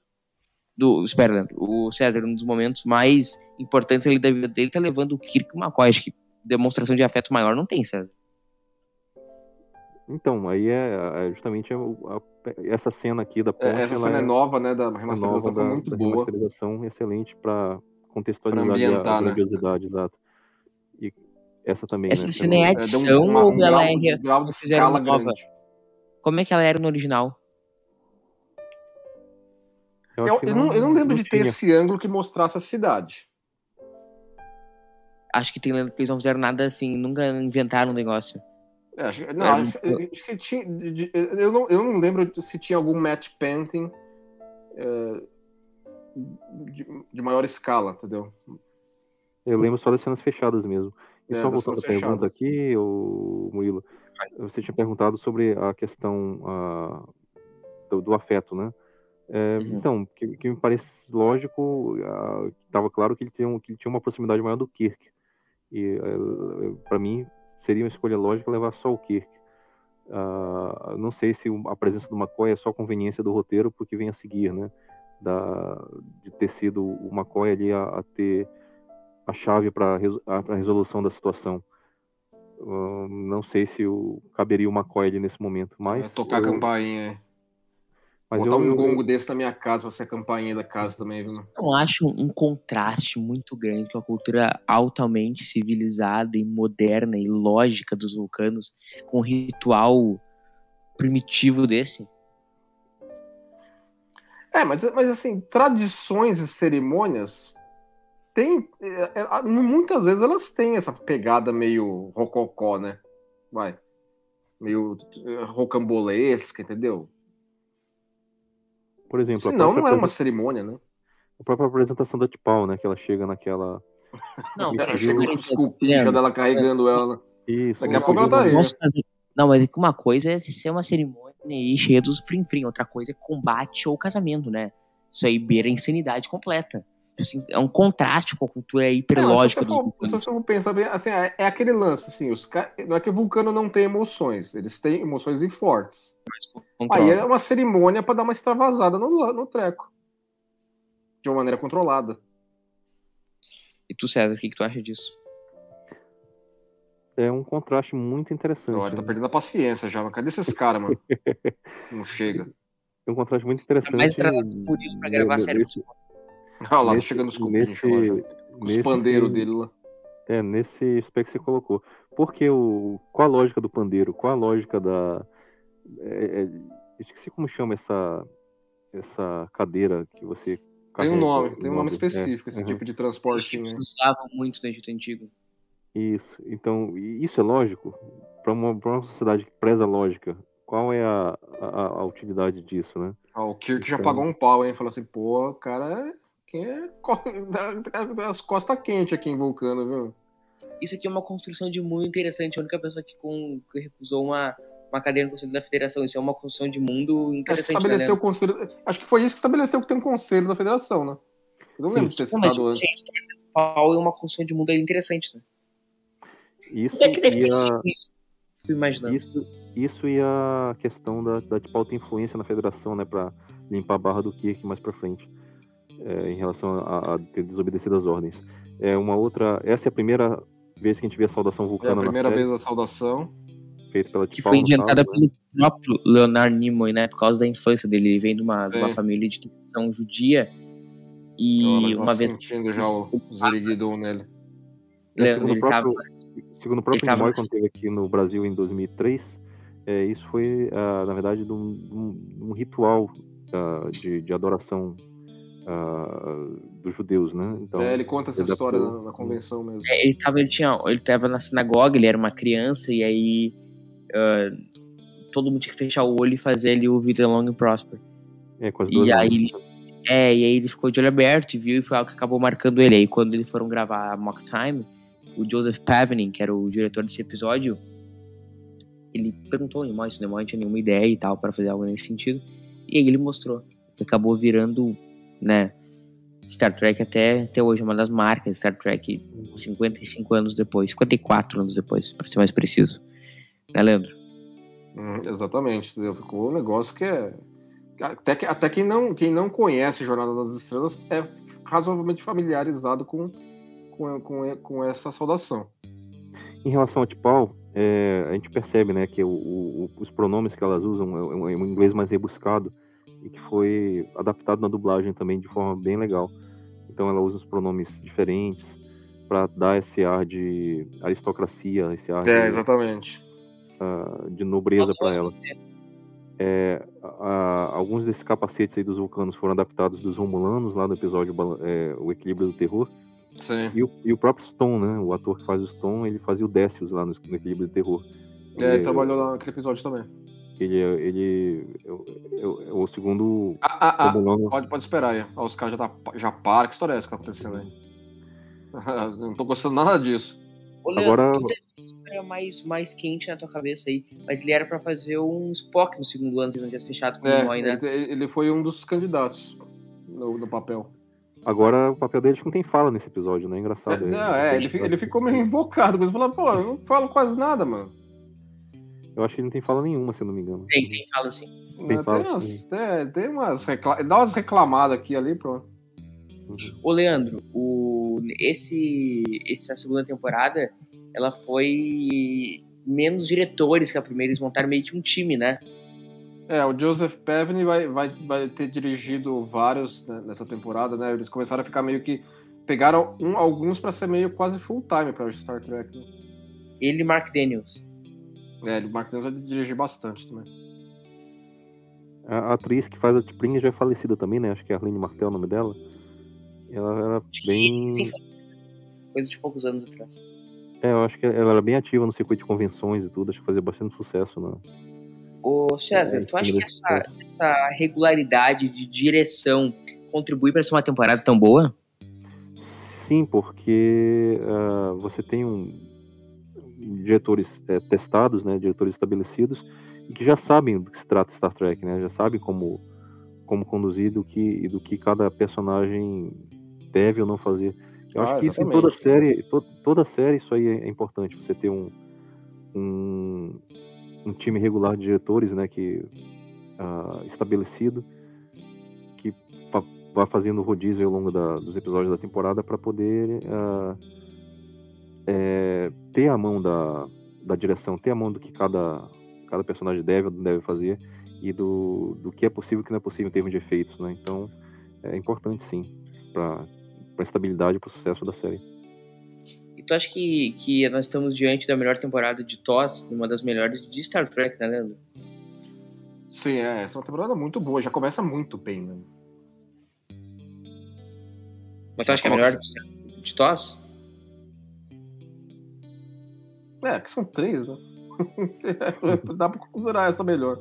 A: do. Espera, Leandro. O César, um dos momentos mais importantes ali da vida dele, tá levando o Kirk McCoy. Acho que demonstração de afeto maior não tem, César.
C: Então, aí é, é justamente a, a, essa cena aqui da ponte.
B: É, essa cena é, é nova, né? Da remasterização
C: nova,
B: da, muito
C: da
B: boa.
C: remasterização excelente para contextualizar pra a, a né? grandiosidade, exato. E essa também.
A: Essa
C: né,
A: cena é adição um, ou um ela grau, é. Grau de escala nova? Grande. Como é que ela era no original?
B: Eu, eu, eu, não, eu não, lembro não de ter esse ângulo que mostrasse a cidade.
A: Acho que tem lembro que eles não fizeram nada assim, nunca inventaram um negócio.
B: É, acho, não, é, acho, acho, que tinha. Eu não, eu não lembro se tinha algum match painting é, de, de, maior escala, entendeu?
C: Eu lembro só das cenas fechadas mesmo. E é, só voltando à pergunta aqui, o Murilo, você tinha perguntado sobre a questão uh, do, do, afeto, né? É, uhum. Então, que, que, me parece lógico, estava uh, claro que ele, tinha, que ele tinha uma proximidade maior do Kirk. E uh, para mim seria uma escolha lógica levar só o Kirk. Uh, não sei se a presença do McCoy é só conveniência do roteiro, porque vem a seguir, né? Da, de ter sido o McCoy ali a, a ter a chave para a resolução da situação. Uh, não sei se o, caberia o McCoy ali nesse momento, mas... É,
B: tocar eu, a campainha.
C: Mas
B: Botar
C: eu,
B: um
C: eu-
B: gongo desse na minha casa, vai ser a campainha da casa também, viu?
A: Eu acho um contraste muito grande com a cultura altamente civilizada e moderna e lógica dos vulcanos com um ritual primitivo desse.
B: É, mas, mas assim, tradições e cerimônias tem, é, é, muitas vezes elas têm essa pegada meio rococó, né? Vai. Meio é, rocambolesca, entendeu?
C: Por exemplo,
B: Senão não é uma cerimônia, né?
C: a própria apresentação da Tipal, né? Que ela chega naquela. [laughs]
A: Não,
C: Ela
B: chega com
A: Leandro.
B: dela carregando ela. né?
C: Isso.
B: Daqui a pouco ela tá aí.
A: Casamento- Não, mas é uma coisa é ser uma cerimônia aí cheia dos frim-frim, outra coisa é combate ou casamento, né? Isso aí beira a insanidade completa. Assim, é um contraste com a cultura hiperlógica
B: Não,
A: dos
B: se você for-
A: vulcanos.
B: se for pensar bem, assim, é, é aquele lance, assim, os ca... não é que o vulcano não tem emoções, eles têm emoções e fortes. Aí é uma cerimônia pra dar uma extravasada no, no treco. De uma maneira controlada.
A: E tu, César, o que, que tu acha disso?
C: É um contraste muito interessante.
B: Olha, tá
C: né?
B: perdendo a paciência já, mas cadê esses caras, mano? [laughs] Não chega.
C: É um contraste muito interessante.
A: mais tratado do Murilo pra gravar sério.
C: nesse- [laughs]
B: Olha lá,
C: Nesse-
B: chegando os
C: nesse-
B: já. Os
C: nesse-
B: pandeiros dele lá.
C: É, nesse aspecto que você colocou. Porque o, qual a lógica do pandeiro? Qual a lógica da. É, é, esqueci como chama essa, essa cadeira que você.
B: Tem um nome,
C: o
B: tem um nome específico, esse
C: uhum.
B: tipo de transporte.
A: chips
B: né?
A: usavam muito no Egito Antigo.
C: Isso. Então, isso é lógico? Para uma, pra uma sociedade que preza a lógica, qual é a, a, a utilidade disso, né?
B: Ó, o Kirk já
C: Então-
B: pagou um pau, hein? Falou assim, pô, cara, quem é [laughs] as costas quentes aqui em Vulcano, viu?
A: Isso aqui é uma construção de mundo interessante. A única pessoa que, com, que recusou uma, uma cadeira no Conselho da Federação. Isso é uma construção de mundo
B: Acho que
A: interessante.
B: estabeleceu
A: né,
B: o conselho. Acho que foi isso que estabeleceu que tem um conselho da federação, né? Eu não lembro de ter citado
A: o
B: antes.
A: jeito que o pau é uma construção de mundo interessante. Né?
C: Isso
A: O que é que deve ter
C: e a-
A: sido isso? Imaginando.
C: Isso, isso e a questão da, da Tipal ter influência na federação, né, para limpar a barra do Kirk mais pra frente, é, em relação a, a ter desobedecido as ordens. É uma outra, essa é a primeira vez que a gente vê a saudação
B: É a
C: vulcana
B: primeira
C: na série,
B: vez a saudação.
C: feita pela
A: Que
C: Tipal.
A: foi inventada
C: caso, né?
A: pelo próprio Leonard Nimoy, né? Por causa da infância dele. Ele vem de uma, de uma
B: Sim.
A: família de tradição judia.
B: Então,
A: E uma
B: tá
A: vez.
B: sentindo já o Zeriguidon nele.
C: É,
A: Leandro,
C: segundo,
A: ele
C: próprio,
A: tava-
C: segundo o próprio Nimoy, quando esteve aqui no Brasil em 2003, é, isso foi, ah, na verdade, de um, um- um ritual ah, de, de adoração ah, dos judeus, né? Então,
B: É, ele conta essa
C: ele
B: história
C: adaptou.
B: na, convenção mesmo.
A: É, ele tava, ele tinha, ele tava na sinagoga, ele era uma criança, e aí ah, todo mundo tinha que fechar o olho e fazer ele o Vida Long and Prosper.
C: é, com as duas
A: E aí, ele- é, e aí ele ficou de olho aberto e viu, e foi algo que acabou marcando ele. Aí quando eles foram gravar a Mock Time, o Joseph Pavening, que era o diretor desse episódio, ele perguntou ao Nimoy se o Nimoy não tinha nenhuma ideia e tal para fazer algo nesse sentido. E aí ele mostrou, que acabou virando, né, Star Trek até, até hoje, uma das marcas de Star Trek, 55 anos depois, 54 anos depois, para ser mais preciso. Né, Leandro?
B: Hum, exatamente, entendeu? Ficou um negócio que é. Até, que, até quem, não, quem não conhece Jornada das Estrelas é razoavelmente familiarizado com, com, com, com essa saudação.
C: Em relação ao Tipal, é, a gente percebe né, que o- o- os pronomes que elas usam é um, é um inglês mais rebuscado e que foi adaptado na dublagem também de forma bem legal. Então ela usa os pronomes diferentes para dar esse ar de aristocracia, esse ar
B: É,
C: de,
B: exatamente.
C: ah, de nobreza para ela. É, a- a- alguns desses capacetes aí dos vulcanos foram adaptados dos romulanos lá no episódio é, O Equilíbrio do Terror.
B: Sim.
C: E o, e o próprio Stone, né? O ator que faz o Stone, ele fazia o Décius lá no, no Equilíbrio do Terror.
B: É, ele
C: Ele-
B: trabalhou lá naquele episódio também.
C: Ele, é- ele é, o- é o- é o segundo
B: Ah, ah, ah, pode, pode esperar aí. Ó, os caras já, tá, já param. Que história é essa que tá acontecendo aí? [laughs] Não tô gostando nada disso.
A: Ô, Leandro,
C: Agora-
A: tu uma história mais, mais quente na tua cabeça aí. Mas ele era pra fazer um Spock no segundo ano, se não tivesse fechado com o
B: É,
A: Nimoy, né?
B: ele, ele foi um dos candidatos no, no papel.
C: Agora o papel dele que não tem fala nesse episódio, né? Engraçado.
B: É, não, é, ele, ele ficou meio invocado, mas falou, pô, eu não falo quase nada, mano.
C: Eu acho que ele não tem fala nenhuma, se eu não me engano.
A: Tem, tem, fala assim.
C: Tem
B: Tem,
C: fala,
B: umas,
C: sim.
B: tem, tem umas recla... Dá umas reclamadas aqui ali, pronto.
A: Ô, Leandro, o, esse, essa segunda temporada, ela foi menos diretores que a primeira, eles montaram meio que um time, né?
B: É, o Joseph Pevney vai, vai, vai ter dirigido vários né, nessa temporada, né? Eles começaram a ficar meio que. Pegaram um, alguns para ser meio quase full time para Star Trek. Né?
A: Ele e Mark Daniels.
B: É, o Mark Daniels vai dirigir bastante também.
C: A atriz que faz a T'Pring já é falecida também, né? Acho que é Arlene Martel o nome dela. Ela era bem.
A: Sim, coisa de poucos anos atrás.
C: É, eu acho que ela era bem ativa no circuito de convenções e tudo, acho que fazia bastante sucesso, né?
A: Ô César,
C: É,
A: tu acha que essa, essa regularidade de direção contribui para ser uma temporada tão boa?
C: Sim, porque ah, você tem um, diretores eh, testados, né, diretores estabelecidos, e que já sabem do que se trata Star Trek, né, já sabem como, como conduzir do que, e do que cada personagem deve ou não fazer. Eu
B: Ah,
C: acho que isso em toda série, to, toda série isso aí é, é importante, você ter um, um, um time regular de diretores, né, que ah, estabelecido, que vai fazendo rodízio ao longo da- dos episódios da temporada para poder ah, é, ter a mão da, da direção, ter a mão do que cada, cada personagem deve ou não deve fazer e do, do que é possível e o que não é possível em termos de efeitos, né? Então é importante sim para a estabilidade e para o sucesso da série.
A: E tu acha que, que nós estamos diante da melhor temporada de TOS, uma das melhores de Star Trek, né, Leandro?
B: Sim, é, essa é uma temporada muito boa, já começa muito bem, né?
A: Mas tu acha que é a melhor de, de TOS?
B: É, que são três, né? [laughs] Dá pra considerar essa melhor.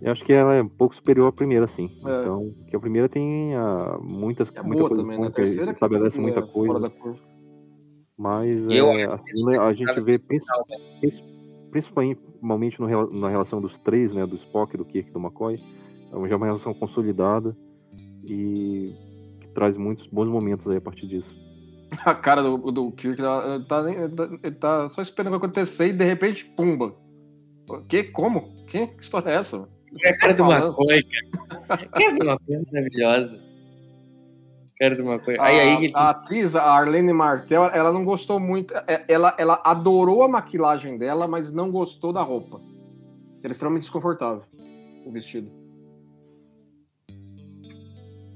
C: Eu acho que ela é um pouco superior à primeira, sim.
B: É.
C: Então, que a primeira tem ah, muitas,
B: É
C: muita
B: boa
C: coisa
B: também, né? A
C: que
B: terceira que
C: estabelece
B: é
C: muita
B: fora
C: coisa, mas
A: Eu
C: é, a segunda
A: essa
C: a gente vê
A: né?
C: principalmente no na relação dos três, né, do Spock, do Kirk e do McCoy, é já uma relação consolidada e que traz muitos bons momentos aí a partir disso. [laughs]
B: A cara do, do Kirk ele tá, ele tá- ele tá só esperando o que acontecer e de repente, pumba. O quê? Como? Que? Que história é essa?
A: É a cara do. McCoy, cara. A cara do McCoy é maravilhosa. A cara do McCoy.
B: A,
A: Aí, aí,
B: a atriz, a Arlene Martel, ela não gostou muito. é, Ela, ela adorou a maquilagem dela, mas não gostou da roupa. Era extremamente desconfortável o vestido.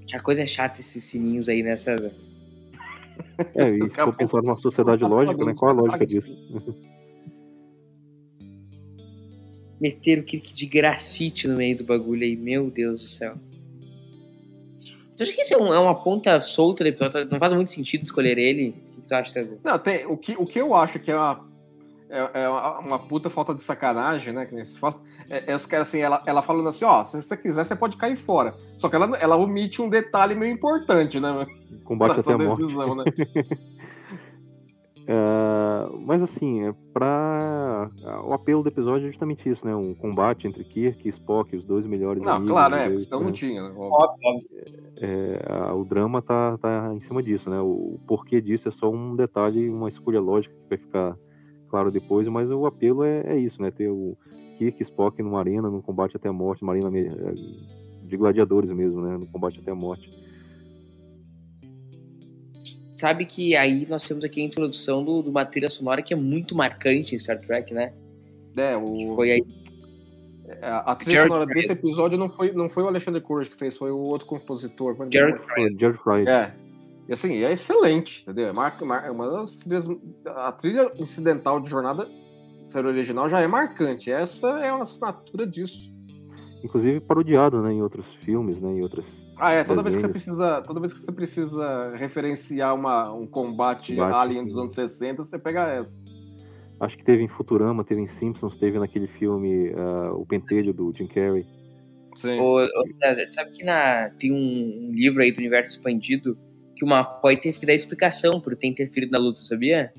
A: que coisa é chata esses sininhos aí, né, César?
C: É, e se for pensar numa sociedade
B: Tá
C: lógica, né, qual a lógica disso?
A: Meteram o Kirk de gracite no meio do bagulho aí, meu Deus do céu. Tu acha que isso é, um- é uma ponta solta do episódio? Não faz muito sentido escolher ele? O que tu acha, César?
B: Não, tem, o, que, o que eu acho que é uma, é, é uma, uma puta falta de sacanagem, né? Que nem se fala. É, é os caras assim, ela, ela falando assim, ó, se você quiser, você pode cair fora. Só que ela, ela omite um detalhe meio importante, né?
C: Combate até a morte.
B: decisão, né?
C: É, [laughs] mas assim, é pra... o apelo do episódio é justamente isso, né? Um combate entre Kirk e Spock, os dois melhores
B: Não,
C: amigos.
B: claro, é, senão não
C: né?
B: tinha, né?
C: É, a- o drama tá, tá em cima disso, né? O porquê disso é só um detalhe, uma escolha lógica que vai ficar claro depois, mas o apelo é, é isso, né? Ter o Kirk e Spock numa arena, num combate até a morte, uma arena é, de gladiadores mesmo, né? No combate até a morte.
A: Sabe que aí nós temos aqui a introdução do- de uma trilha sonora que é muito marcante em Star Trek, né?
B: É,
A: Que
B: o,
A: foi aí.
B: a, a trilha
A: Jared
B: sonora
A: Fred.
B: desse episódio não foi, não foi o Alexandre Courage que fez, foi o outro compositor. É
A: Jared.
C: Foi George Fry.
B: É. E assim, é excelente, entendeu? É mar- é uma das trilhas. A trilha incidental de jornada série original já é marcante. Essa é uma assinatura disso.
C: Inclusive parodiado, né? Em outros filmes, né? Em outras
B: Ah, é, toda vez que você precisa. Toda vez que você precisa referenciar uma, um combate,
C: Combate,
B: alien dos anos 60, você pega essa.
C: Acho que teve em Futurama, teve em Simpsons, teve naquele filme ah, O Pentelho do Jim Carrey.
B: Sim.
A: Ô, ô, César, sabe que na, tem um, um livro aí do universo expandido que o McCoy teve que dar explicação por ter interferido na luta, sabia?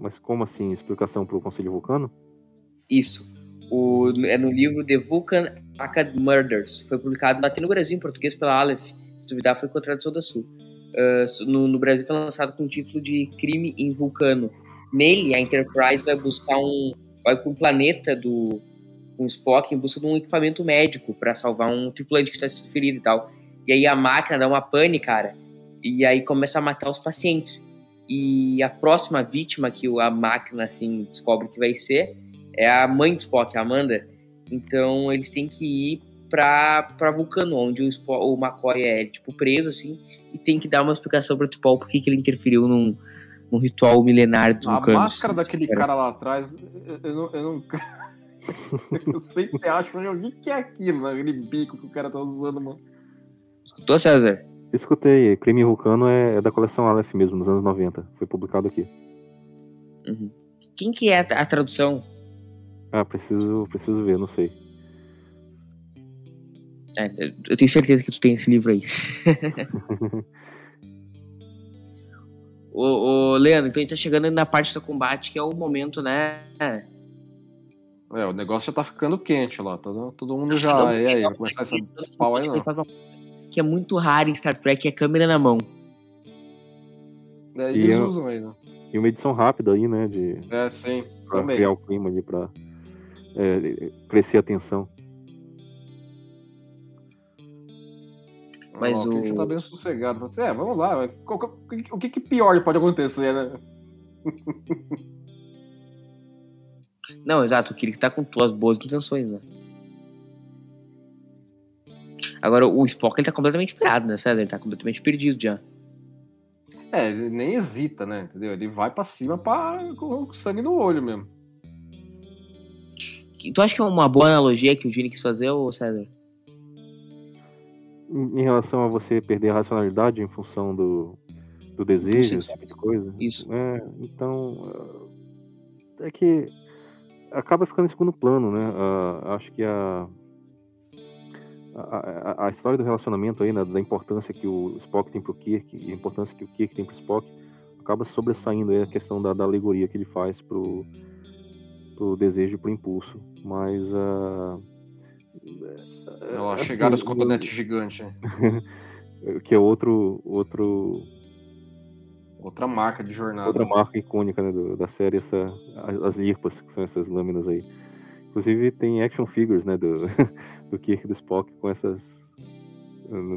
C: Mas como assim? Explicação pro Conselho Vulcano?
A: Isso. O, é no livro The Vulcan Acad Murders. Foi publicado até no Brasil em português pela Aleph. Se duvidar, foi com a tradução da Sul. Ah, no, no Brasil foi lançado com o título de Crime em Vulcano. Nele, a Enterprise vai buscar um. vai para um planeta do um Spock em busca de um equipamento médico para salvar um tripulante que está sido ferido e tal. E aí a máquina dá uma pane, cara. E aí começa a matar os pacientes. E a próxima vítima que a máquina assim descobre que vai ser é a mãe do Spock, a Amanda. Então eles têm que ir pra, pra Vulcano, onde o, Spo- o McCoy é, tipo, preso, assim, e tem que dar uma explicação pro T'Pol por que que ele interferiu num, num ritual milenar dos
B: A
A: vulcanos.
B: máscara daquele cara lá atrás, eu, eu não. Eu, não... [laughs] eu sempre acho, mas o que que é aquilo, né? aquele bico que o cara tá usando, mano.
A: Escutou, César?
C: Escutei, Crime Vulcano é, é da coleção Aleph mesmo, nos anos 90. Foi publicado aqui.
A: Uhum. Quem que é a, a tradução?
C: Ah, preciso, preciso ver, não sei.
A: É, eu- tenho certeza que tu tem esse livro aí. [laughs] ô, ô, Leandro, então a gente tá chegando na parte do combate, que é o momento, né?
B: É, o negócio já tá ficando quente lá. Todo, todo mundo
A: Tá
B: já.
A: chegando-
B: E aí,
A: chegando
B: vai começar
A: aqui,
B: esse pau aí, não.
A: Que é muito raro em Star Trek, é câmera na mão.
B: É,
C: E
B: eles
C: eu-
B: usam aí, né?
C: E uma edição rápida aí, né? De,
B: É, sim.
C: pra
B: Também.
C: criar o clima ali, pra é, crescer a tensão.
A: Mas
B: Ó, o
A: o-
B: tá bem sossegado. Assim, é, vamos lá. o que- o que, pior pode acontecer, né? [laughs]
A: Não, exato, o Kirk tá com tuas boas intenções, né? Agora, o Spock, ele tá completamente pirado, né, César? Ele tá completamente perdido já.
B: É, ele nem hesita, né? Entendeu? Ele vai pra cima pra, com sangue no olho mesmo.
A: Tu acha que é uma boa analogia que o Gene quis fazer, ô César?
C: Em, relação a você perder a racionalidade em função do, do desejo, esse tipo de coisa.
A: Isso.
C: É, então, é que acaba ficando em segundo plano, né? Ah, acho que a, a, a- a história do relacionamento aí, né, da importância que o Spock tem pro Kirk e a importância que o Kirk tem pro Spock, acaba sobressaindo aí a questão da, da alegoria que ele faz pro, pro desejo pro impulso. Mas ah,
B: Olha lá,
C: assim,
B: chegaram os
C: eu-
B: cotonetes gigantes. [laughs]
C: que é outro outro
B: Outra marca de jornada.
C: outra marca icônica né, do- da série, essa, as, as lirpas, que são essas lâminas aí. Inclusive tem action figures, né, do, [laughs] do Kirk e do Spock com essas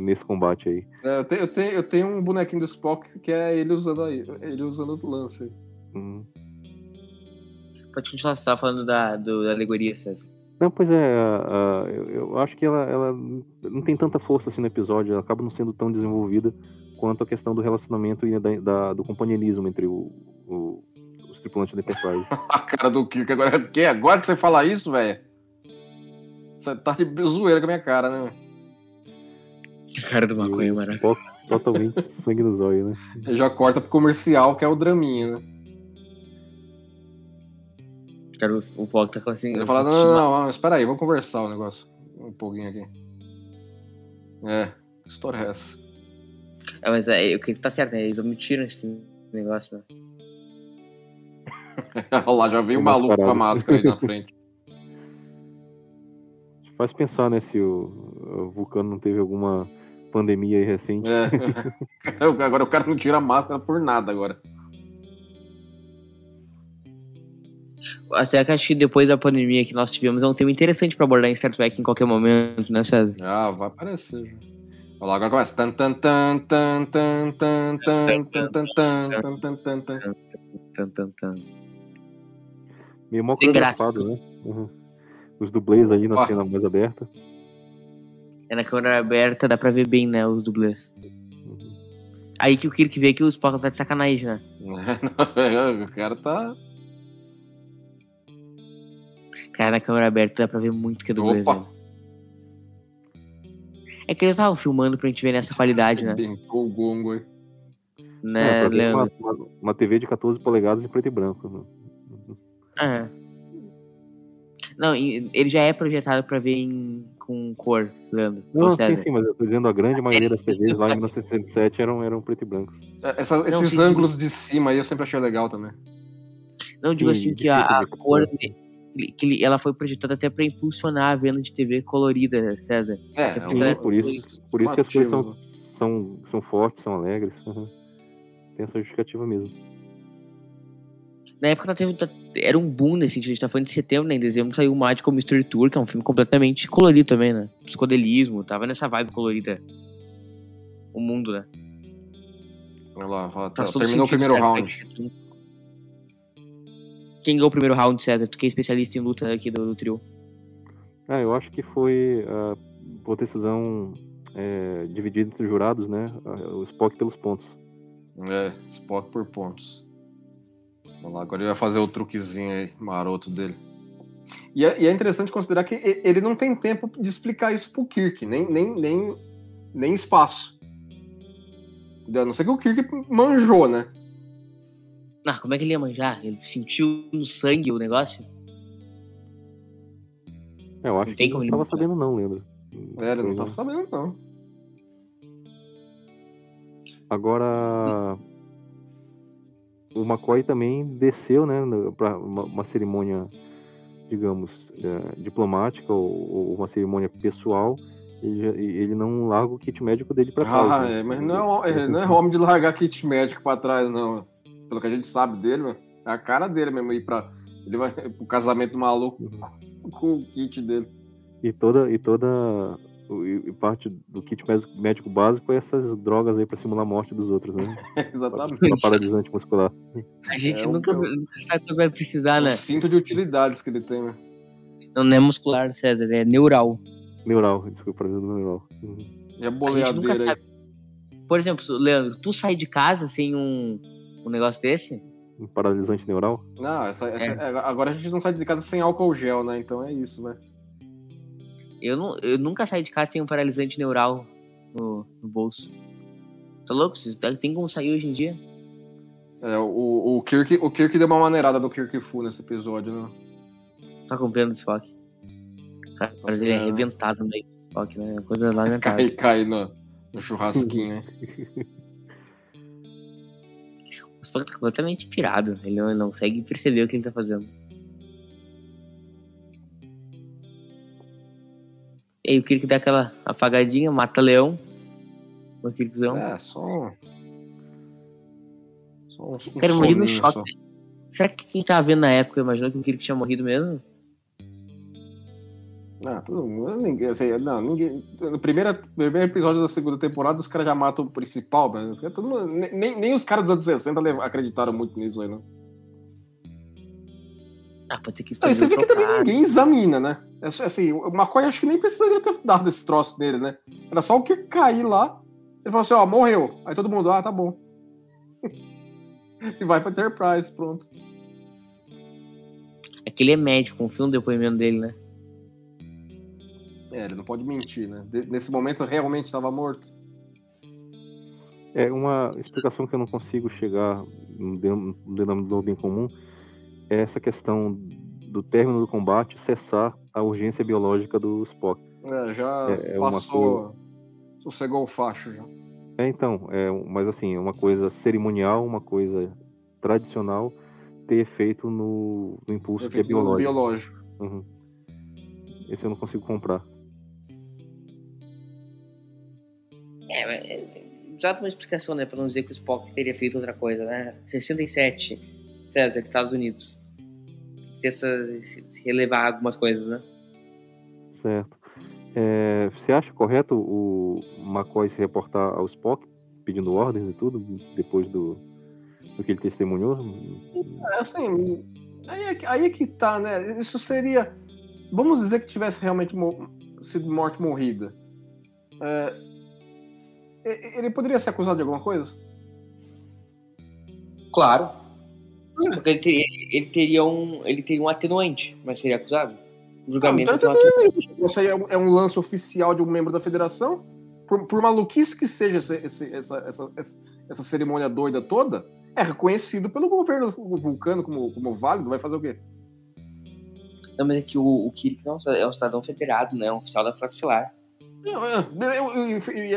C: nesse combate aí.
B: É, eu, tenho, eu, tenho, eu tenho um bonequinho do Spock que é ele usando aí, ele usando o lance.
C: Hum.
A: Pode continuar, você tava falando da, do- da alegoria, César.
C: Não, pois é, a- eu, eu acho que ela, ela não tem tanta força assim no episódio, ela acaba não sendo tão desenvolvida quanto a questão do relacionamento e da, da- do companheirismo entre o, o- os tripulantes da Enterprise. [laughs]
B: A cara do Kirk agora. Que? Agora que você fala isso, velho? Você tá de zoeira com a minha cara, né?
A: Cara do
C: maconha, Spock totalmente sangue nos olhos, né?
B: Já corta pro comercial, que é o draminha, né?
A: Cara, o, o Spock tá falando assim...
B: Ele fala, não, não, não, não, espera aí, vamos conversar o negócio. Um pouquinho aqui. É, que história é essa?
A: É, mas é, o que tá certo, né? Eles omitiram esse negócio, né? [laughs]
B: Olha lá, já veio o
C: Tem
B: maluco com a máscara aí na [laughs] frente.
C: Faz pensar, né, se o, o Vulcano não teve alguma pandemia aí recente.
B: É. [laughs] Agora o cara não tira a máscara por nada agora.
A: Até que acho que depois da pandemia que nós tivemos é um tema interessante para abordar em Star Trek em qualquer momento, né, César?
B: Ah, vai aparecer. Olha lá, agora começa.
C: Meio mal coreografado, né? Uhum. Os dublês aí na cena mais aberta.
A: É na câmera aberta, dá pra ver bem, né, os dublês.
C: Uhum.
A: Aí que o Kirk vê que o Spock tá de sacanagem, né?
B: o cara tá
A: Cara, na câmera aberta dá pra ver muito que é dublê,
B: Opa!
A: velho. É que eles estavam filmando pra gente ver nessa qualidade, né?
B: Arrebentou o gongo aí.
A: Né,
C: É, pra ver
A: Leandro?
C: uma, uma, uma TV de 14 polegadas em preto e branco. né?
A: É. Não, ele já é projetado pra ver em, com cor, Leandro.
C: Não, sim, sim, mas eu tô dizendo a grande maioria das TVs lá em 1967 eram, eram preto e branco.
B: É, essa-
A: Não,
B: esses
A: sim.
B: ângulos de cima aí eu sempre achei legal também.
A: Não, digo
C: Sim,
A: assim que a, a cor
C: branco.
A: Que ele- ela foi projetada até pra impulsionar a venda de TV colorida, César.
B: É, é
A: ela-
C: Por isso, por isso que as coisas
B: motivo,
C: são, são, são fortes, são alegres. uhum. Tem essa justificativa mesmo.
A: Na época teve, era um boom nesse sentido. A gente tá falando de setembro, né? Em dezembro saiu o Magical Mystery Tour, que é um filme completamente colorido também, né? Psicodelismo, tava nessa vibe colorida. O mundo, né?
B: Olha lá, tá, terminou o primeiro round.
A: Quem ganhou o primeiro round, César? Tu que é especialista em luta aqui do, do trio.
C: Ah, eu acho que foi uh, por decisão é, dividida entre os jurados, né? O Spock pelos pontos.
B: É, Spock por pontos. Vamos lá, agora ele vai fazer o truquezinho aí, maroto dele. E é, e é, interessante considerar que ele não tem tempo de explicar isso pro Kirk, nem, nem, nem, nem espaço. A não ser que o Kirk manjou, né?
A: Ah, como é que ele ia manjar? Ele sentiu no sangue o negócio?
C: É, eu acho que ele não estava sabendo não, Leandro.
B: É, ele não estava sabendo não.
C: Agora, o McCoy também desceu, né, para uma, uma, cerimônia, digamos, é, diplomática ou, ou, uma cerimônia pessoal. E ele não larga o kit médico dele para trás.
B: Ah, né? é, mas não é, não é homem de largar kit médico para trás, não. Pelo que a gente sabe dele, mano, é a cara dele mesmo ir para ele vai pro casamento maluco uhum. com o kit dele.
C: E toda e toda e parte do kit médico básico é essas drogas aí para simular a morte dos outros, né? [laughs]
B: Exatamente.
C: Uma paralisante muscular.
A: A gente é nunca, sabe o que vai precisar, né?
B: cinto de utilidades que ele tem, né?
A: Não, não é muscular, César, é neural.
C: Neural, desculpa, é neural.
B: Uhum. E a boleadeira a nunca sabe.
A: Por exemplo, Leandro, tu sai de casa sem um, um negócio desse?
C: Um paralisante neural?
B: Não, essa, essa, é. agora a gente não sai de casa sem álcool gel, né? Então é isso, né?
A: Eu, não, eu nunca saí de casa sem um paralisante neural no, no bolso. Tá louco? Tá, tem como sair hoje em dia?
B: É, o, o, Kirk, o Kirk deu uma maneirada do Kirk Fu nesse episódio, né?
A: Tá comprando o Spock. O cara Nossa, ele é arrebentado no meio do Spock, né? Coisa [laughs] lamentável.
B: cai, cai no, no churrasquinho, né? [laughs]
A: o Spock tá completamente pirado. Ele não, não consegue perceber o que ele tá fazendo. E aí o Kirk dá aquela apagadinha, mata leão. O Kirkzão.
B: É, só. Só um,
A: um Quero morrer no choque. Só. Será que quem tava vendo na época imaginou que o Kirk tinha morrido mesmo?
B: Não, todo mundo, ninguém, assim, não, ninguém. No primeiro, primeiro episódio da segunda temporada, os caras já matam o principal, mas todo mundo, nem, nem os caras dos anos 60 acreditaram muito nisso aí, não.
A: Ah, pode ser que
B: não, você vê que também ninguém examina, né? É, assim, o McCoy acho que nem precisaria ter dado esse troço nele, né? Era só o que cair lá. Ele falou assim, ó, morreu. Aí todo mundo, ah, tá bom. [laughs] e vai pra Enterprise, pronto.
A: É que ele é médico, confia no depoimento dele, né?
B: É, ele não pode mentir, né? De nesse momento realmente estava morto.
C: É uma explicação que eu não consigo chegar no denominador bem comum é essa questão do término do combate cessar a urgência biológica do Spock.
B: É, já é, é passou, coisa... sossegou o facho já.
C: É, então, é, mas assim, uma coisa cerimonial, uma coisa tradicional, ter efeito no, no impulso efeito que é biológico.
B: biológico.
C: Uhum. Esse eu não consigo comprar.
A: É, exato uma explicação, né? Pra não dizer que o Spock teria feito outra coisa, né? 67, César, Estados Unidos ter essa, se relevar algumas coisas, né?
C: Certo. É, você acha correto o McCoy se reportar ao Spock pedindo ordens e tudo depois do, do que ele testemunhou?
B: É, assim, aí é, aí é que tá, né? Isso seria. Vamos dizer que tivesse realmente sido morte morrida. É, ele poderia ser acusado de alguma coisa?
A: Claro. Porque ele teria, ele teria, um, ele teria um atenuante, mas seria acusado. O julgamento ah, então,
B: então, Isso aí é um, é um, lance oficial de um membro da federação. Por, por maluquice que seja esse, esse, essa, essa, essa, cerimônia doida toda, é reconhecido pelo governo vulcano como, como válido. Vai fazer o quê?
A: Não, mas é que o, o Kirk não é um cidadão federado, né? É um oficial da Frota Estelar.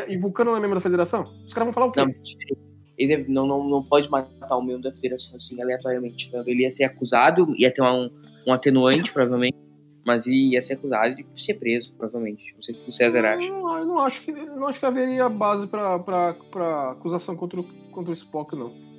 B: E Vulcano não é membro da federação? Os caras vão falar o quê? Não,
A: ele não, não, não pode matar um membro da federação assim aleatoriamente. Né? Ele ia ser acusado, ia ter um, um atenuante, provavelmente, mas ia ser acusado de ser preso, provavelmente. Não sei o que o César acha.
B: Não, eu não acho que, não acho que haveria base para acusação contra o, contra o Spock, não.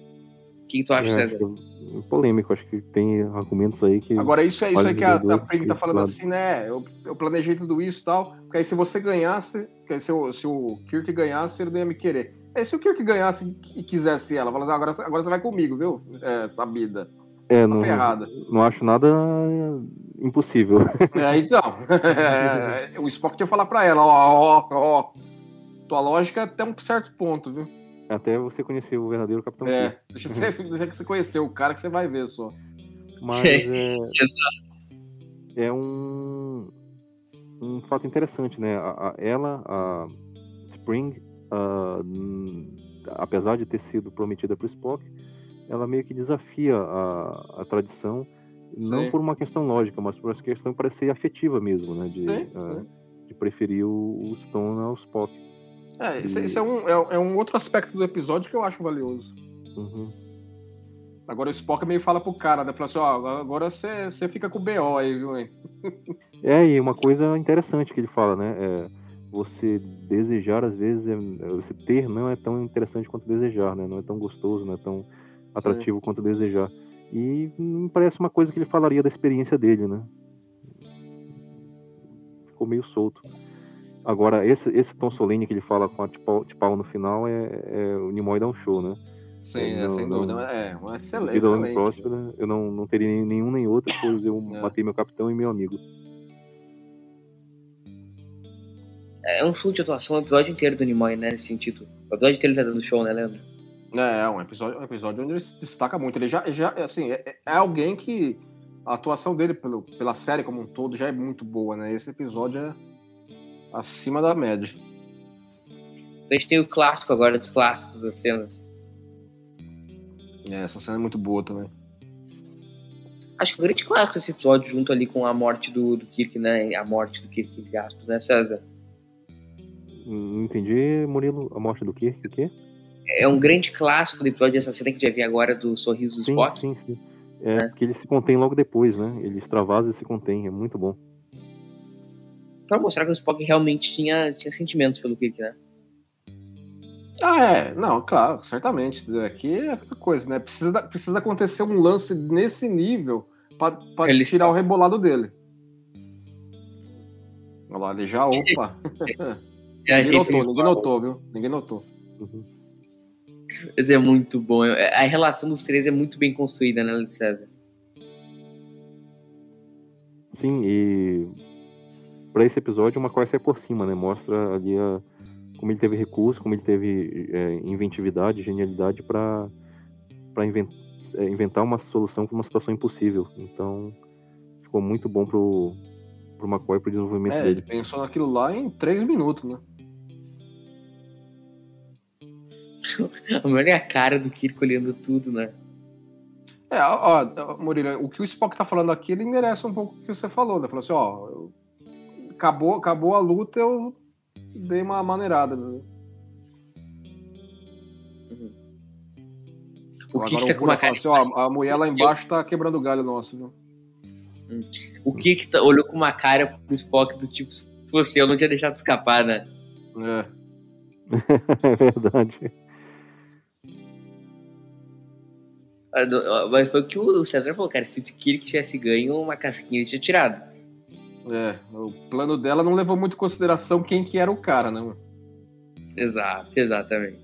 A: Que, tu acha, é, César?
C: É polêmico, acho que tem argumentos aí que.
B: Agora, isso é isso é que a, a tá falando assim, né? Eu, eu planejei tudo isso e tal, porque aí se você ganhasse, se o, se o Kirk ganhasse, ele não ia me querer. É, se o Kirk ganhasse e quisesse ela, falasse, ah, agora, agora você vai comigo, viu? É, sabida.
C: É, não, ferrada. não acho nada impossível. [laughs]
B: É, então. [laughs] o Spock tinha que falar pra ela, ó, ó, ó. Tua lógica é até um certo ponto, viu?
C: Até você conhecer o verdadeiro Capitão
B: É,
C: Kirk.
B: deixa você, deixa que você conheceu o cara que você vai ver só.
C: Mas é,
A: Exato.
C: é um, um fato interessante, né? A, a- ela, a Spring, hum, apesar de ter sido prometida para o Spock, ela meio que desafia a, a tradição, não
B: Sim.
C: por uma questão lógica, mas por uma questão para ser afetiva mesmo, né? De,
B: Sim,
C: ah,
B: sim.
C: de preferir o, o Stone ao Spock.
B: É, esse, esse é, um, é, é um outro aspecto do episódio que eu acho valioso.
C: Uhum.
B: Agora o Spock meio fala pro cara, né? Fala assim, ó, agora você fica com o BO aí, viu, hein? [laughs]
C: É, e uma coisa interessante que ele fala, né? É, você desejar, às vezes, é, você ter não é tão interessante quanto desejar, né? Não é tão gostoso, não é tão atrativo quanto desejar. E me parece uma coisa que ele falaria da experiência dele, né? Ficou meio solto. Agora, esse, esse tom solene que ele fala com a Tipal no final é, é o Nimoy dá um show, né?
B: Sim,
C: É,
B: é,
C: não-
B: sem
C: não-
B: dúvida. É, um excelente.
C: Vida longa
B: excelente.
C: próspera, eu não, não teria nenhum nem outro, pois eu [laughs]
B: É.
C: matei meu capitão e meu amigo.
A: É um show de atuação o episódio inteiro do Nimoy, né? Nesse sentido. O episódio inteiro ele tá dando show, né, Leandro?
B: É, é um episódio, um episódio onde ele se destaca muito. Ele já, já assim, é, é alguém que a atuação dele pelo, pela série como um todo já é muito boa, né? Esse episódio é acima da média.
A: A gente tem o clássico agora dos clássicos das cenas.
B: É, essa cena é muito boa também.
A: Acho que o grande clássico desse episódio, junto ali com a morte do, do Kirk, né? A morte do Kirk, entre aspas, né, César?
C: Não entendi, Murilo, a morte do Kirk, o quê?
A: É um grande clássico do episódio, essa cena que vai ver agora do sorriso do
C: Sim,
A: Spock.
C: sim, sim. É, porque ele se contém logo depois, né? Ele extravasa e se contém, é muito bom.
A: Pra mostrar que o Spock realmente tinha, tinha sentimentos pelo Kirk, né?
B: Ah, é, não, claro, certamente. Aqui é aquela coisa, né? Precisa, precisa acontecer um lance nesse nível pra, pra
A: Ele
B: tirar o rebolado dele. Olha lá, ele já, opa.
A: Já [laughs]
B: ninguém notou, ninguém notou, viu? Ninguém notou.
C: Uhum.
A: Mas é muito bom. É- A relação dos três é muito bem construída, né, César?
C: Sim, e para esse episódio o McCoy sai por cima, né? Mostra ali a- como ele teve recurso, como ele teve é, inventividade, genialidade para para inventar uma solução para uma situação impossível. Então ficou muito bom pro pro McCoy pro desenvolvimento
B: É, ele
C: dele.
B: pensou naquilo lá em três minutos, né? [laughs]
A: Olha a cara do Kirk olhando tudo, né?
B: É, ó, ó, Murilo, o que o Spock tá falando aqui, ele merece um pouco o que você falou, né? Falou assim, ó, eu- acabou, acabou a luta, eu dei uma maneirada. Né?
A: O
B: Agora
A: Kirk tá com uma cara.
B: assim, ó, a mulher lá embaixo tá quebrando o galho nosso, viu?
A: O Kirk tá- olhou com uma cara pro Spock do tipo, se fosse eu, não tinha deixado escapar, né?
B: É. [laughs]
C: é verdade.
A: Ah, Mas foi o que o César falou, cara. Se o Kirk tivesse ganho, uma casquinha ele tinha tirado.
B: É, o plano dela não levou muito em consideração quem que era o cara, né? mano?
A: Exato, exatamente.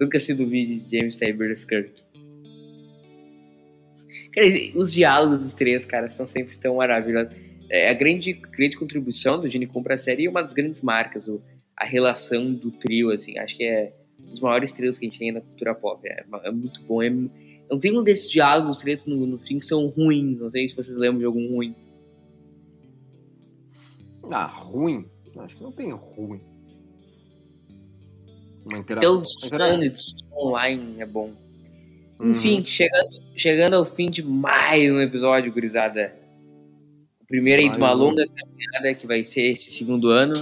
A: Nunca se duvide de James Tabor Kirk. Cara, os diálogos dos três, cara, são sempre tão maravilhosos. É, a grande, grande contribuição do Gene Kun pra série é uma das grandes marcas, o- a relação do trio, assim, acho que é um dos maiores trios que a gente tem na cultura pop. É, é muito bom. É, não tem um desses diálogos dos três no, no fim que são ruins, não sei se vocês lembram de algum ruim.
B: Ah, ruim? Acho que não tem ruim. Uma
A: Até
B: interação.
A: o do Sun e do Sun online é bom.
B: Uhum.
A: Enfim, chegando, chegando ao fim de mais um episódio, gurizada. O primeiro aí de uma
B: um.
A: longa caminhada que vai ser esse segundo ano.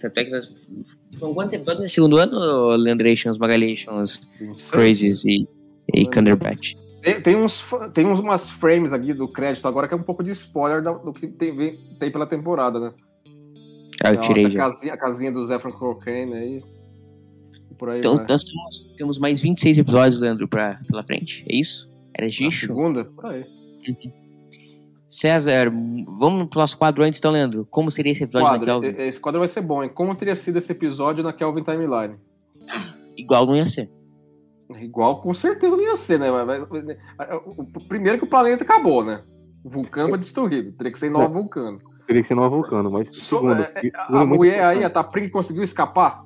A: Tanto é que nós... São quantos episódios nesse segundo ano, Leandrations, Magalations. Crazies e, e. Cumberbatch?
B: Tem, tem uns, tem umas frames aqui do crédito agora que é um pouco de spoiler do que tem, tem pela temporada, né?
A: Ah, eu tirei
B: a, casinha, a casinha do Zefron Cocaine aí. Por aí
A: Então
B: vai.
A: nós temos, temos mais 26 episódios, Leandro, pra, pela frente. É isso? Era gicho?
B: segunda? Por aí.
A: César, vamos pro nosso quadro antes, então, Leandro. Como seria esse episódio
B: Quadro,
A: na Kelvin?
B: Esse quadro vai ser bom, hein? Como teria sido esse episódio na Kelvin Timeline?
A: Igual não ia ser.
B: Igual, com certeza não ia ser, né? O- o- Primeiro que o planeta acabou, né? Vulcano foi destruído. Teria que ser Nova Vulcano.
C: Teria que ser Nova Vulcano, mas.
B: So,
C: segundo,
B: é,
C: segundo
B: a mulher aí, a
C: importante.
B: Tapring, conseguiu escapar?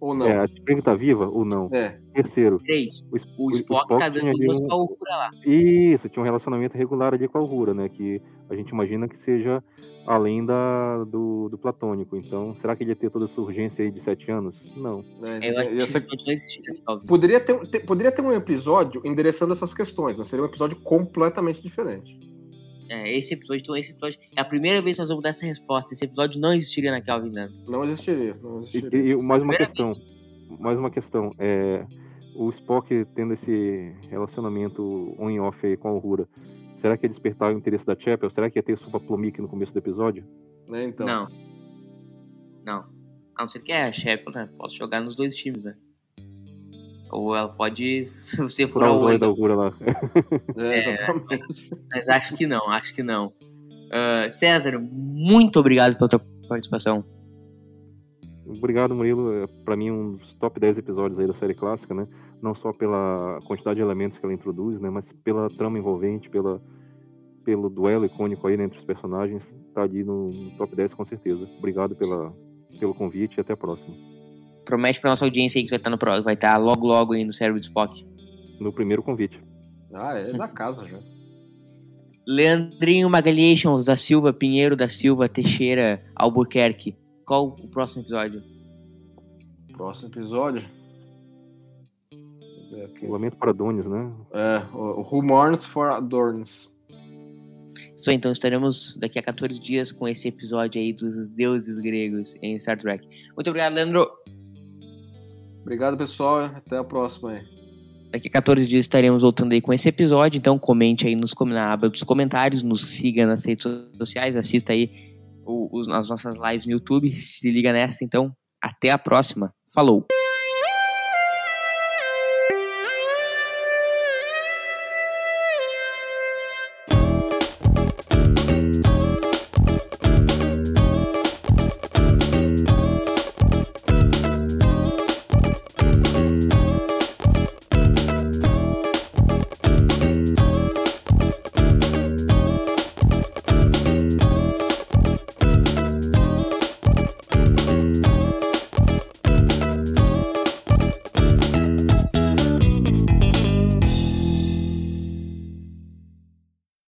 B: Ou não?
C: É, a Spring tá viva ou não?
B: É.
C: Terceiro,
A: Três.
C: o, Sp-
A: O Spock tá dando
C: ali
A: umas
C: um-
A: calcuras lá.
C: Isso, tinha um relacionamento regular ali com a Uhura, né? Que a gente imagina que seja além da, do, do platônico. Então, será que ele ia ter toda essa urgência aí de sete anos? Não.
B: É,
A: Eu talvez.
B: Poderia ter, ter- poderia ter um episódio endereçando essas questões, mas seria um episódio completamente diferente.
A: É, esse episódio, então, esse episódio. É a primeira vez que nós vamos dar essa resposta. Esse episódio não existiria na Calvin né?
B: Não existiria. Não
C: E,
B: existiria.
C: e- e mais uma
A: Primeira
C: questão. Mais uma questão. É, o Spock tendo esse relacionamento on e off aí com a Uhura, será que ia despertar o interesse da Chapel? Será que ia ter Supa Plumik no começo do episódio?
B: Né, então.
A: Não. Não. A não ser que é a Shepard, né? Posso jogar nos dois times, né? Ou ela pode [laughs] ser por
C: Furar o
A: a
C: zóio da lá. [laughs]
B: É, [laughs] exatamente.
A: Mas acho que não, acho que não. Ah, César, muito obrigado pela tua participação.
C: Obrigado, Murilo. É, Pra mim, um dos top 10 episódios aí da série clássica, né? Não só pela quantidade de elementos que ela introduz, né? Mas pela trama envolvente, pela, pelo duelo icônico aí né, entre os personagens. Tá ali no, no top 10 com certeza. Obrigado pela, pelo convite e até a próxima.
A: Promete pra nossa audiência aí que vai estar no pro- vai estar logo logo aí no cérebro do Spock.
C: No primeiro convite.
B: Ah, é da casa já.
A: Leandrinho Magalhations da Silva, Pinheiro da Silva, Teixeira, Albuquerque. Qual o próximo episódio?
B: Próximo episódio.
C: O Lamento para Donis, né?
B: É, Who Mourns for Adorns.
A: Isso aí, então estaremos daqui a 14 dias com esse episódio aí dos deuses gregos em Star Trek. Muito obrigado, Leandro.
B: Obrigado, pessoal. Até a próxima aí.
A: Daqui a 14 dias estaremos voltando aí com esse episódio, então comente aí nos, na aba dos comentários, nos siga nas redes sociais, assista aí os, as nossas lives no YouTube, se liga nessa, então até a próxima. Falou!